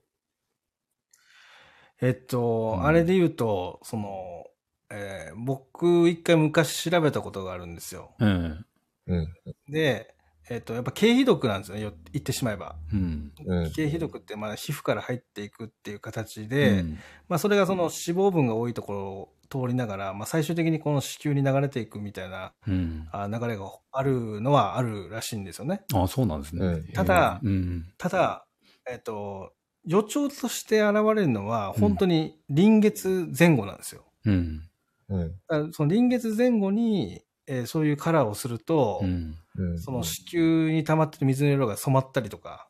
えっと、うんあれで言うと、その、えー僕一回昔調べたことがあるんですよ。うん。うんで、えっと、やっぱ経皮毒なんですよね、よ言ってしまえば。うん。うん経皮毒ってまあ皮膚から入っていくっていう形で、うんまあそれがその脂肪分が多いところを通りながら、まあ最終的にこの子宮に流れていくみたいなうん。あ流れがあるのはあるらしいんですよね。あ、そうなんですね。うんただ、うん。ただ、えっと、予兆として現れるのは、本当に臨月前後なんですよ。うん。うんその臨月前後に、えーそういうカラーをすると、うん。うんその子宮に溜まってる水の色が染まったりとか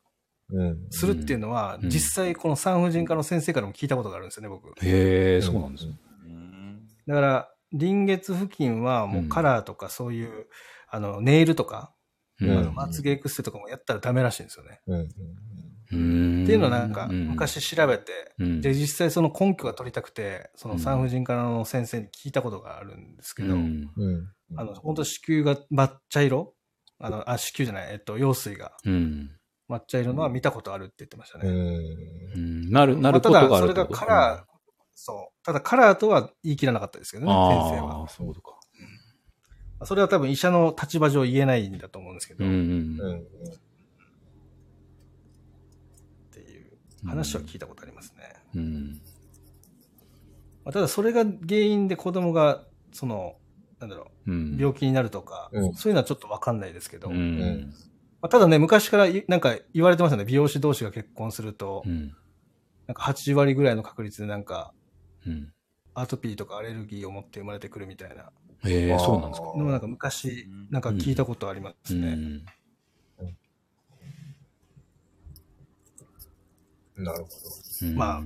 うんするっていうのは、うん実際この産婦人科の先生からも聞いたことがあるんですよね、僕。へえ、そうなんですね。うんだから、臨月付近はもうカラーとかそういう、あの、ネイルとか、うんあのまつげエクステとかもやったらダメらしいんですよね。っていうのをなんかうん昔調べて、うんで、実際その根拠が取りたくて、その産婦人科の先生に聞いたことがあるんですけど、うんうん。あの、本当子宮が抹茶色？あの、あ、子宮じゃない、えっと、羊水がうん。抹茶色のは見たことあるって言ってましたね。うん。うんなる、なまあたることがだ、それがあるってことカラー、そう。ただカラーとは言い切らなかったですけどね、先生あはあ、。そういうことか。それは多分医者の立場上言えないんだと思うんですけど、うんうっんうん。ていう話は聞いたことありますね。うん。まあただそれが原因で子供が、その、なんだろうんう、病気になるとか、うんそういうのはちょっとわかんないですけど、うまん。あ、ただね、昔からいなんか言われてますよね。美容師同士が結婚すると、うん。なんか8割ぐらいの確率でなんか、うん。アトピーとかアレルギーを持って生まれてくるみたいなええ、あーそうなんですか。のもなんか昔、なんか聞いたことありますね。うん。なるほうんまあ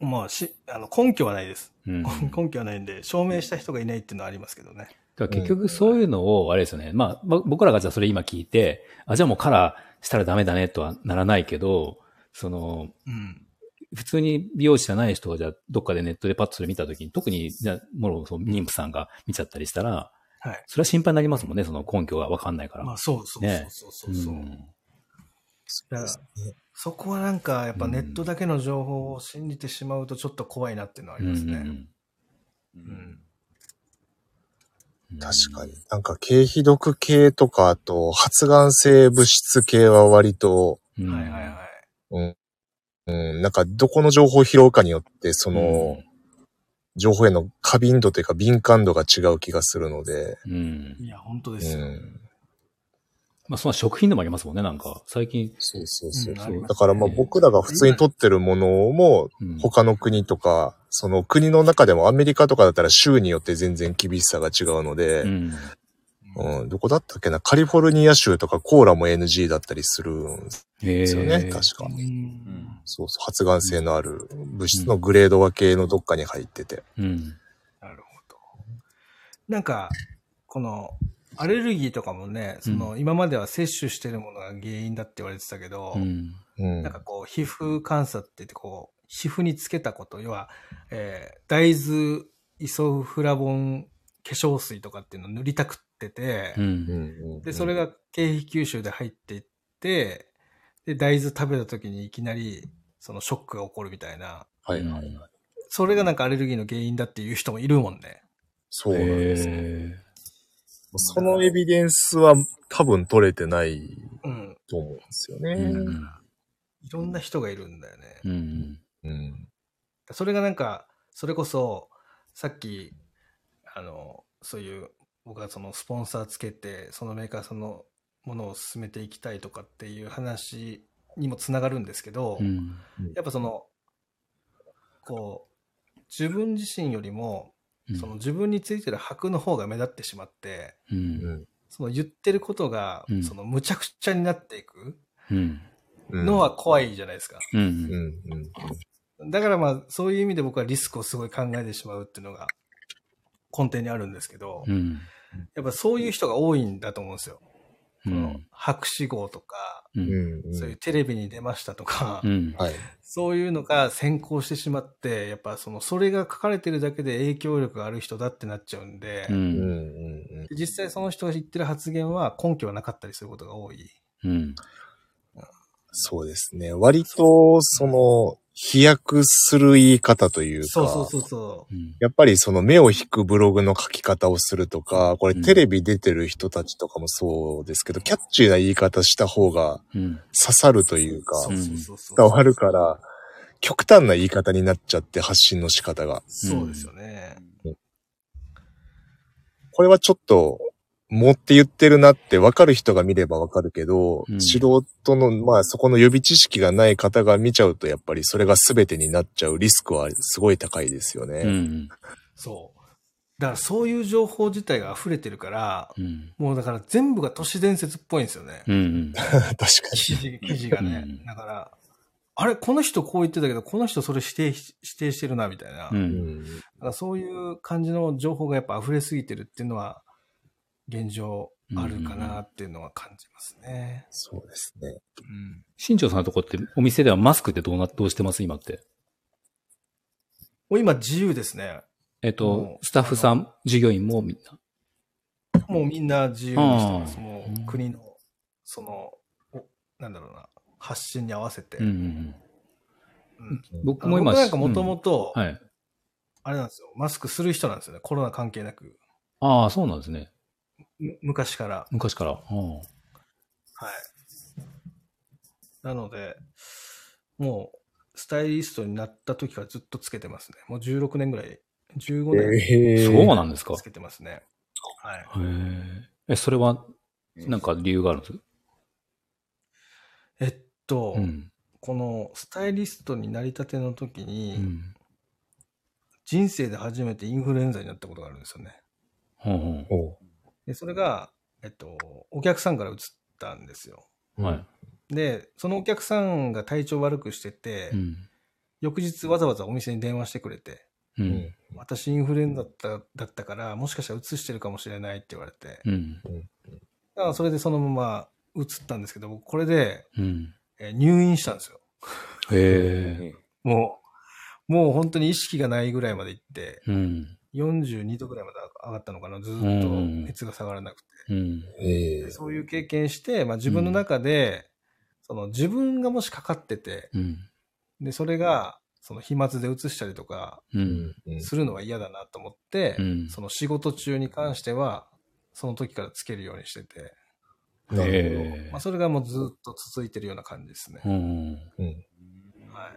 まあし、あの根拠はないです。うん。根拠はないんで、証明した人がいないっていうのはありますけどね。だから結局そういうのを、あれですよね。まあ、ぼ僕らがじゃあそれ今聞いて、あ、じゃあもうカラーしたらダメだねとはならないけど、その、うん。普通に美容師じゃない人がじゃあどっかでネットでパッとそれ見たときに、特に、じゃあ、もろ、その妊婦さんが見ちゃったりしたら、はい。それは心配になりますもんね、その根拠がわかんないから。まあそうそうねそうそうそう。うんだからそこはなんかやっぱネットだけの情報を信じてしまうとちょっと怖いなっていうのはありますね。うん確かに。なんか、経皮毒系とか、あと、発がん性物質系は割と、うんはいはいはい。うん。うん、なんか、どこの情報を拾うかによって、その、情報への過敏度というか敏感度が違う気がするので、うん。いや、本当でうすよ。ん。まあ、その食品でもありますもんね、なんか。最近。そうそうそうそう。うんねだからまあ僕らが普通に取ってるものも、うん他の国とか、その国の中でもアメリカとかだったら州によって全然厳しさが違うので、うん。うん、どこだったっけな、カリフォルニア州とかコーラも NG だったりするんで。すよね、確か。うんそうそう、発がん性のある物質のグレード分けのどっかに入ってて。うん。なるほど。なんか、この、アレルギーとかもね、その、今までは摂取してるものが原因だって言われてたけど、うん。うんなんかこう、皮膚観察って言って、こう、皮膚につけたこと、要は、えー大豆イソフラボン化粧水とかっていうのを塗りたくってて、うん。で、それが経皮吸収で入っていって、で、大豆食べた時にいきなり、そのショックが起こるみたいな、はいはいはい。それがなんかアレルギーの原因だっていう人もいるもんね。そうなんです。へそのエビデンスは多分取れてないうん。と思うんですよえ。ね。うん。いろんな人がいるんだよね。うん。うん。それがなんか、それこそ、さっき、あの、そういう、僕がそのスポンサーつけて、そのメーカーさんのものを進めていきたいとかっていう話にもつながるんですけど、うん。やっぱその、こう、自分自身よりも、その自分についてる箔の方が目立ってしまって、うん。うん。その言ってることがうん、その無茶苦茶になっていく。のは怖いじゃないですか。だからまあ、そういう意味で僕はリスクをすごい考えてしまうっていうのが根底にあるんですけど、うん。やっぱそういう人が多いんだと思うんですよ。うこのん。博士号とか、う。うんん。そういうテレビに出ましたとか、うん。はい。そういうのが先行してしまって、やっぱその、それが書かれてるだけで影響力がある人だってなっちゃうんで、う。うんん。うん。で実際その人が言ってる発言は根拠はなかったりすることが多い。うん。そうですね。割と、その、飛躍する言い方というか、そうそうそうそうん。やっぱりその目を引くブログの書き方をするとか、これうんテレビ出てる人たちとかもそうですけど、キャッチーな言い方した方がうん。刺さるというかう。、そうそうそうそう。伝わるから、極端な言い方になっちゃって発信の仕方が。そうですよね。これはちょっと、持って言ってるなって分かる人が見れば分かるけど、うん素人の、まあそこの予備知識がない方が見ちゃうと、やっぱりそれが全てになっちゃうリスクはすごい高いですよね。うん。そう。だからそういう情報自体が溢れてるから、うん。もうだから全部が都市伝説っぽいんですよね。うん。確か記事、記事がねうん。だから、あれ、この人こう言ってたけど、この人それ指定し、指定してるな、みたいな。うだに。ん。からそういう感じの情報がやっぱ溢れすぎてるっていうのは、現状あるかなっていうのは感じますね。そうですね。うん。新庄さんのとこってお店ではマスクってどうな、どうしてます今って。もう今自由ですね。えっとスタッフさん、従業員もみんな？もうみんな自由にしてます。もうんう国の、その、おなんだろうな、発信に合わせて。うんうんうん。うん僕も今、僕なんかもともと。あれなんですよ。マスクする人なんですよね。コロナ関係なく。ああ、そうなんですね。む昔から。昔から。うんはい。なので、もう、スタイリストになった時からずっとつけてますね。もう16年ぐらい、15年えそうなんですかつけてますね。はい。へえ。え、それは、なんか理由があるんですえっと、うん。このスタイリストになりたての時に、うん。人生で初めてインフルエンザになったことがあるんですよね。ほうほおうで、それが、えっと、お客さんから移ったんですよ。う。はい。で、そのお客さんが体調悪くしてて、うん。翌日わざわざお店に電話してくれて、う。うんん。私インフルエンザだっただったから、もしかしたら移してるかもしれないって言われて、うん。だからそれでそのまま移ったんですけど、僕これで、うん。えー入院したんですよ。へえ。もう、もう本当に意識がないぐらいまで行って、うん。42度ぐらいまで上がったのかな、ずっとうん熱が下がらなくて。うん。ええそういう経験して、まあ自分の中で、その自分がもしかかってて、うん。で、それが、その飛沫で移したりとかうん。うんするのは嫌だなと思って、うんその仕事中に関しては、その時からつけるようにしてて、なるへえまあ、それがもうずっと続いてるような感じですね。うん。ほど。うん。はい。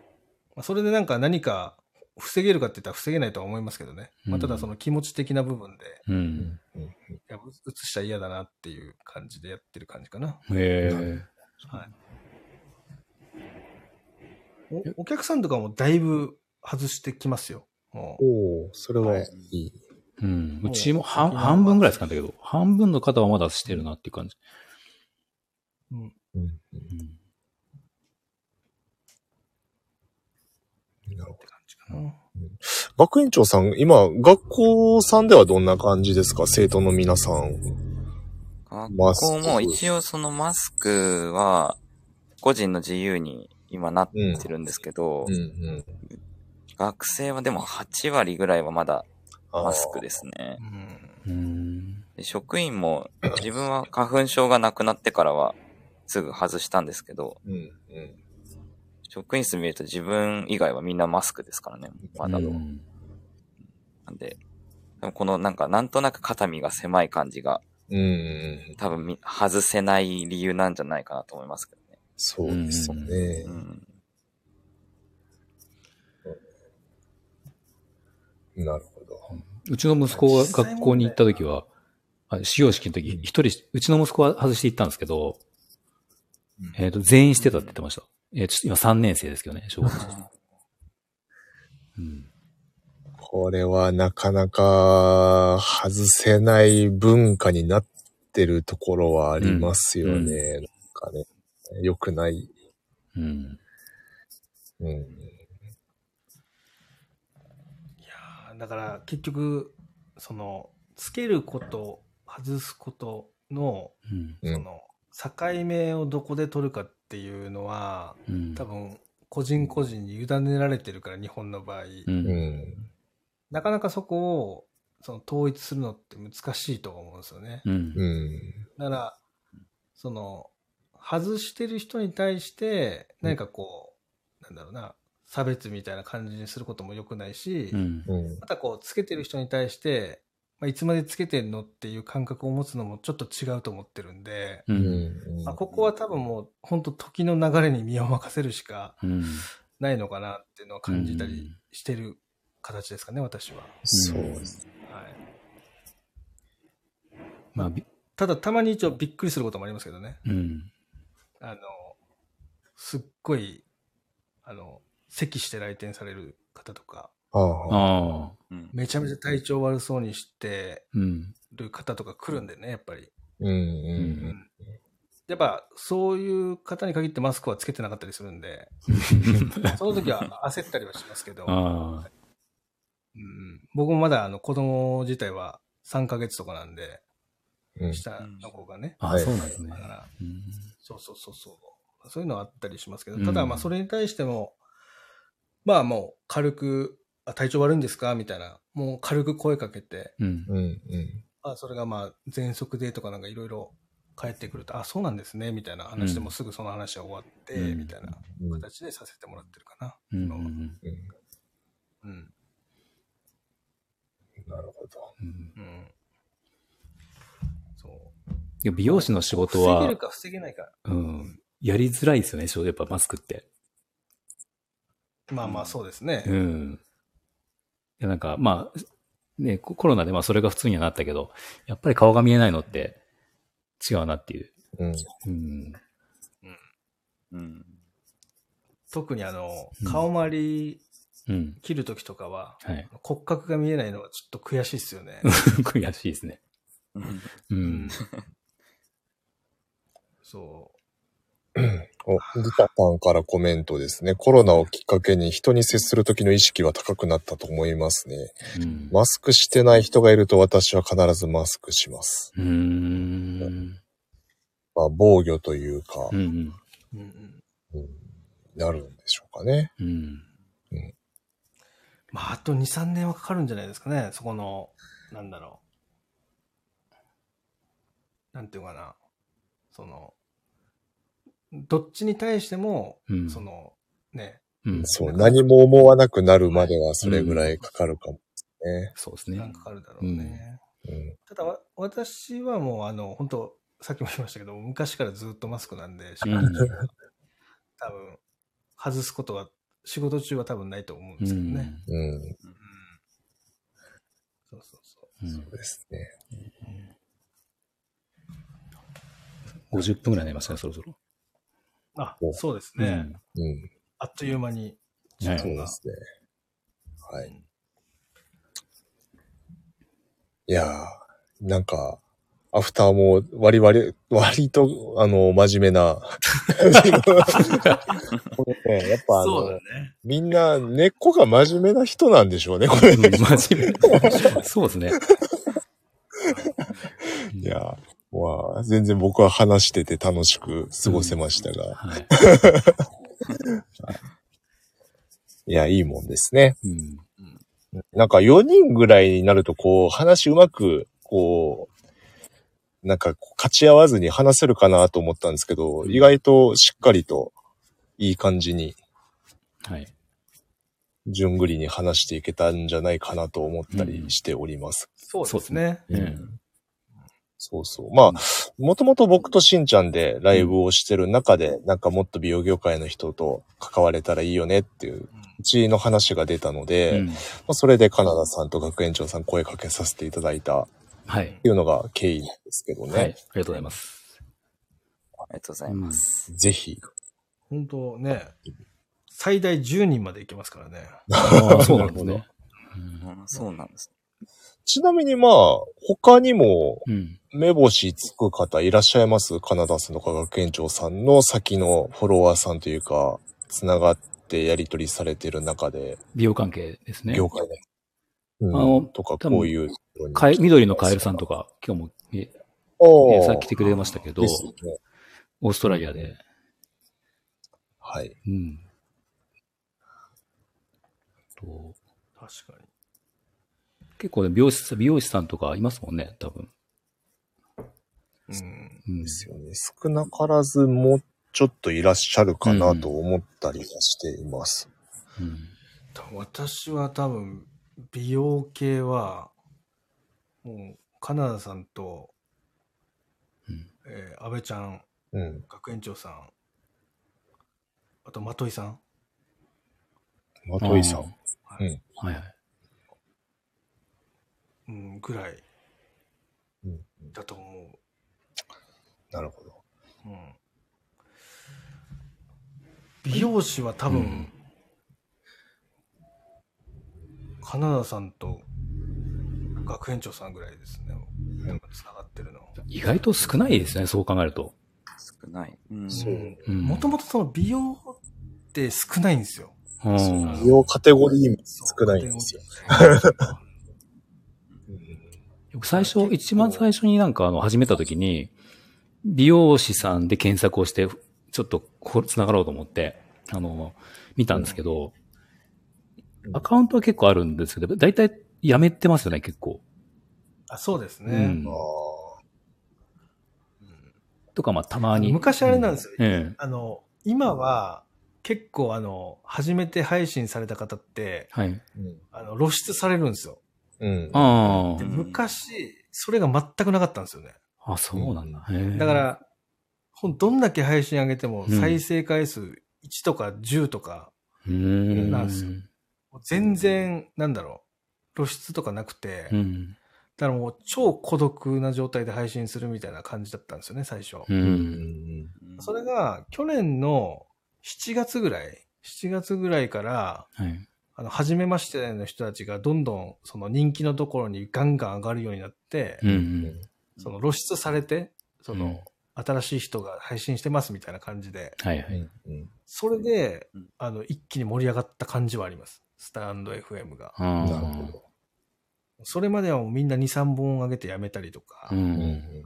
まあ、それでなんか何か防げるかって言ったら防げないとは思いますけどね。まあ、ただその気持ち的な部分で、うん。いや移しちゃ嫌だなっていう感じでやってる感じかな。へえ。はい。おお客さんとかもだいぶ外してきますよ。もうおおそれはいい。うん。うちも半半分ぐらいですかねだけど、半分の方はまだしてるなっていう感じ。うん、うん。うん。なるほって感じかな。ど。学園長さん、今、学校さんではどんな感じですか？生徒の皆さん。学マスク校も一応そのマスクは個人の自由に今なってるんですけど、うんうん。学生はでも8割ぐらいはまだマスクですね。職員も自分は花粉症がなくなってからはすぐ外したんですけど、うんうん。職員室見ると自分以外はみんなマスクですからね、まだ。うんなんで、でもこのなんかなんとなく肩身が狭い感じがうんうん。多分み外せない理由なんじゃないかなと思いますけどね。そうですよねう。ん。なるほど。うちの息子が学校に行った時は、あ始業式の時、一人、うちの息子は外して行ったんですけど、えっ、と、全員してたって言ってました。えーちょっと今3年生ですけどね、小学校。うん。これはなかなか外せない文化になってるところはありますようんね。なんかね。良くない。うん。うん。いやーだから結局、その、つけること、外すことの、うん。うん。その、境目をどこで取るかっていうのは、うん。多分、個人個人に委ねられてるから、日本の場合。うん。うん。なかなかそこを、その、統一するのって難しいと思うんですよね。うん。うん。だから、その、外してる人に対して、何かこう、なんだろうな、差別みたいな感じにすることも良くないし、うん。うん。またこう、つけてる人に対して、まあ、いつまでつけてんのっていう感覚を持つのもちょっと違うと思ってるんで、う。うんん。まあ、ここは多分もう、本当時の流れに身を任せるしかうん。ないのかなっていうのを感じたりしてる形ですかね、私は。そうです。はい。まあ、びただ、たまに一応びっくりすることもありますけどね。うん。あの、すっごい、あの、咳して来店される方とか、ああ。ああ。うん。めちゃめちゃ体調悪そうにしてうん。る方とか来るんでね、やっぱり。うんうんやっぱ、そういう方に限ってマスクはつけてなかったりするんで、その時は焦ったりはしますけど、ああ。うん、僕もまだあの子供自体は3ヶ月とかなんで、うん。下の子がね。あ、はいそうなんですねだ。から、うんそうそうそうそう。そういうのはあったりしますけど、うんただまあそれに対しても、まあもう軽く、あ体調悪いんですか？みたいな、もう軽く声かけて、うんうん。うん。あそれがまあ喘息でとかなんかいろいろ帰ってくると、あ、そうなんですね、みたいな話でもすぐその話は終わって、うんみたいなうん。形でさせてもらってるかな。うんうんうん。なるほど。うんうん。そう。いや美容師の仕事は防げる、か防げないか。うん、やりづらいですよね、正直やっぱマスクって。まあまあそうですね。うん。いや、なんか、まあ、ね、ココロナでまあそれが普通にはなったけど、やっぱり顔が見えないのって違うなっていう。うん。うん。うん。特にあのうん、顔周りうん。切るときとかは、はい。骨格が見えないのはちょっと悔しいですよね。悔しいですね。うんうん。そ お、リタさんからコメントですね。コロナをきっかけに人に接する時の意識は高くなったと思いますね。うん。マスクしてない人がいると私は必ずマスクします。うーん。まあ、防御というか、うんうん。う。うんうん。うんなるんでしょうかね。うん。まあ、あと2、3年はかかるんじゃないですかね。そこの、なんだろう。なんていうかな。その、どっちに対しても、うんその、ね、うん。そう、何も思わなくなるまではそれぐらいかかるかもね。そうですね。なんかかかるだろうね。うん。ただわ、私はもう、あの、本当さっきも言いましたけど、昔からずっとマスクなんで、仕うん事中は多分、外すことは、仕事中は多分ないと思うんですけどね。うん。うんそうそうそう。うんそうですね。50分ぐらいになりましたね、そろそろ。あお、そうですね。うん。あっという間に。そうですね。はい。いやー、なんか、アフターも割り割り、割と、あの、真面目な。こ れね、やっぱあの、ね。みんな根っこが真面目な人なんでしょうね、これ真面目。そうですね。いやー、まあ、全然僕は話してて楽しく過ごせましたが、はい。いや、いいもんですね。うん。なんか4人ぐらいになると、こう、話うまく、こう、なんか、こう勝ち合わずに話せるかなと思ったんですけど、意外としっかりと、いい感じに、はい。順繰りに話していけたんじゃないかなと思ったりしております。そうですね。うん。そうそう。まあ、もともと僕としんちゃんでライブをしてる中で、なんかもっと美容業界の人と関われたらいいよねっていう、うちの話が出たので、うんまあ、それでカナダさんと学園長さん声かけさせていただいたっはい。ていうのが経緯なんですけどね。はい。ありがとうございます。ありがとうございます。ぜひ。本当ね、最大10人までいけますからね。ああ、そうなんですね。うんそうなんです。ちなみにまあ、他にもうん。目星つく方いらっしゃいます？カナダさんとか学園長さんの先のフォロワーさんというか、つながってやり取りされてる中で、美容関係ですね。業界で。うん、あのとか、こういう。かえ緑のカエルさんとか、今日も、えおーえさっき来てくれましたけどで、すね。オーストラリアで。はい。うん。と確かに。結構ね、美容師、美容師さんとかいますもんね、多分。うん。うん。ですよね。少なからずもうちょっといらっしゃるかなと思ったりはしています。うん。私は多分、美容系は、もう、カナダさんと、うんえー安倍ちゃん、うん。学園長さん、あと、まといさん。まといさん。あはいうんはいはい。うん、ぐらいうんだと思なるほど。う。うん。美容師は多分、うんカナダさんと学園長さんぐらいですね。やっぱ繋がってるの。意外と少ないですね、そう考えると。少ない。うん。そううんもともとその美容って少ないんですよ。うん。美容カテゴリーも少ないんですよ。よ。最初、一番最初になんかあの、始めた時に、美容師さんで検索をして、ちょっとこう繋がろうと思って、あの、見たんですけど、うんアカウントは結構あるんですけど、だいたいやめてますよね、結構。あそうですね。うんあ。とか、まあ、たまに。昔あれなんですよ。ええ。あの、今は結構あの、初めて配信された方って、はい。うん。あの、露出されるんですよ。うん。あで昔、それが全くなかったんですよね。あ。あ、そうなんだ。へえだか、ら、ほんどんだけ配信上げてもうん再生回数1とか10とか、うーん。なんですよ全然、なんだろう、露出とかなくて、うん。だからもう超孤独な状態で配信するみたいな感じだったんですよね、最初。う。うんん。それが去年の7月ぐらい、7月ぐらいから、はい。あの、初めましての人たちがどんどんその人気のところにガンガン上がるようになって、うんうん。その露出されて、その、うん新しい人が配信してますみたいな感じで、はいはい。うん。それでうん、あの、一気に盛り上がった感じはあります。スタンド FM が。あなるあほど。それまではもうみんな2、3本上げてやめたりとか、うっん。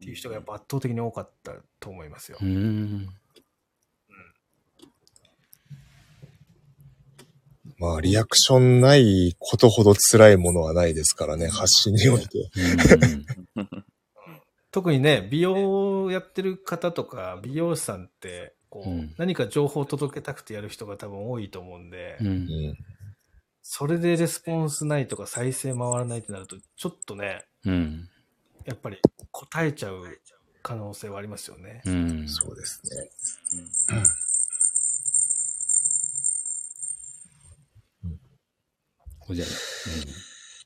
ていう人がやっぱ圧倒的に多かったと思いますよう。ん。まあ、リアクションないことほど辛いものはないですからね、発信において。特にね、美容をやってる方とか、美容師さんって、こう、うん何か情報を届けたくてやる人が多分多いと思うんで、うん。うん。それでレスポンスないとか再生回らないってなると、ちょっとね、うん。やっぱり答えちゃう可能性はありますよね。うん。そうですね。じゃ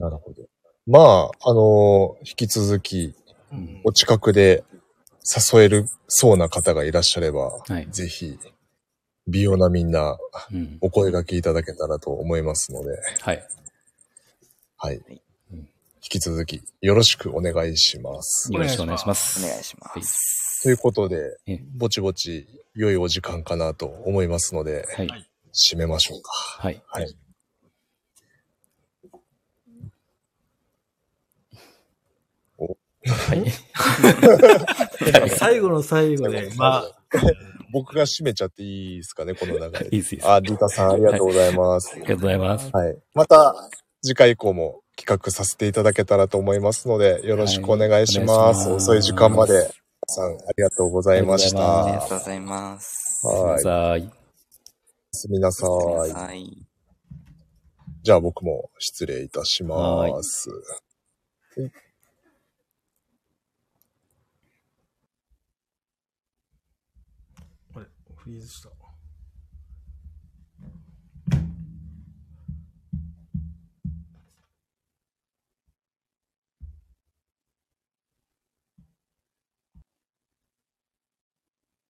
あなるほど。まあ、あの引き続き、うんお近くで誘えるそうな方がいらっしゃれば、はいぜひ、美容なみんな、うん。お声掛けいただけたらと思いますので、はい。はい。うん引き続き、よろしくお願いします。よろしくお願いします。お願いします。ということでえ、ぼちぼち良いお時間かなと思いますので、はい。締めましょうか。はい。はい。はい。最後の最後で、まあ、僕が締めちゃっていいですかね、この流れいい。ですよ。あ、リタさんありがとうございます。ありがとうございます。はい。また、次回以降も企画させていただけたらと思いますので、よろしくお願いします。はい遅い時間まで、皆さんありがとうございました。ありがとうございます。はい。おやすみなさい。なさい。じゃあ僕も失礼いたします。あれ、Please stop.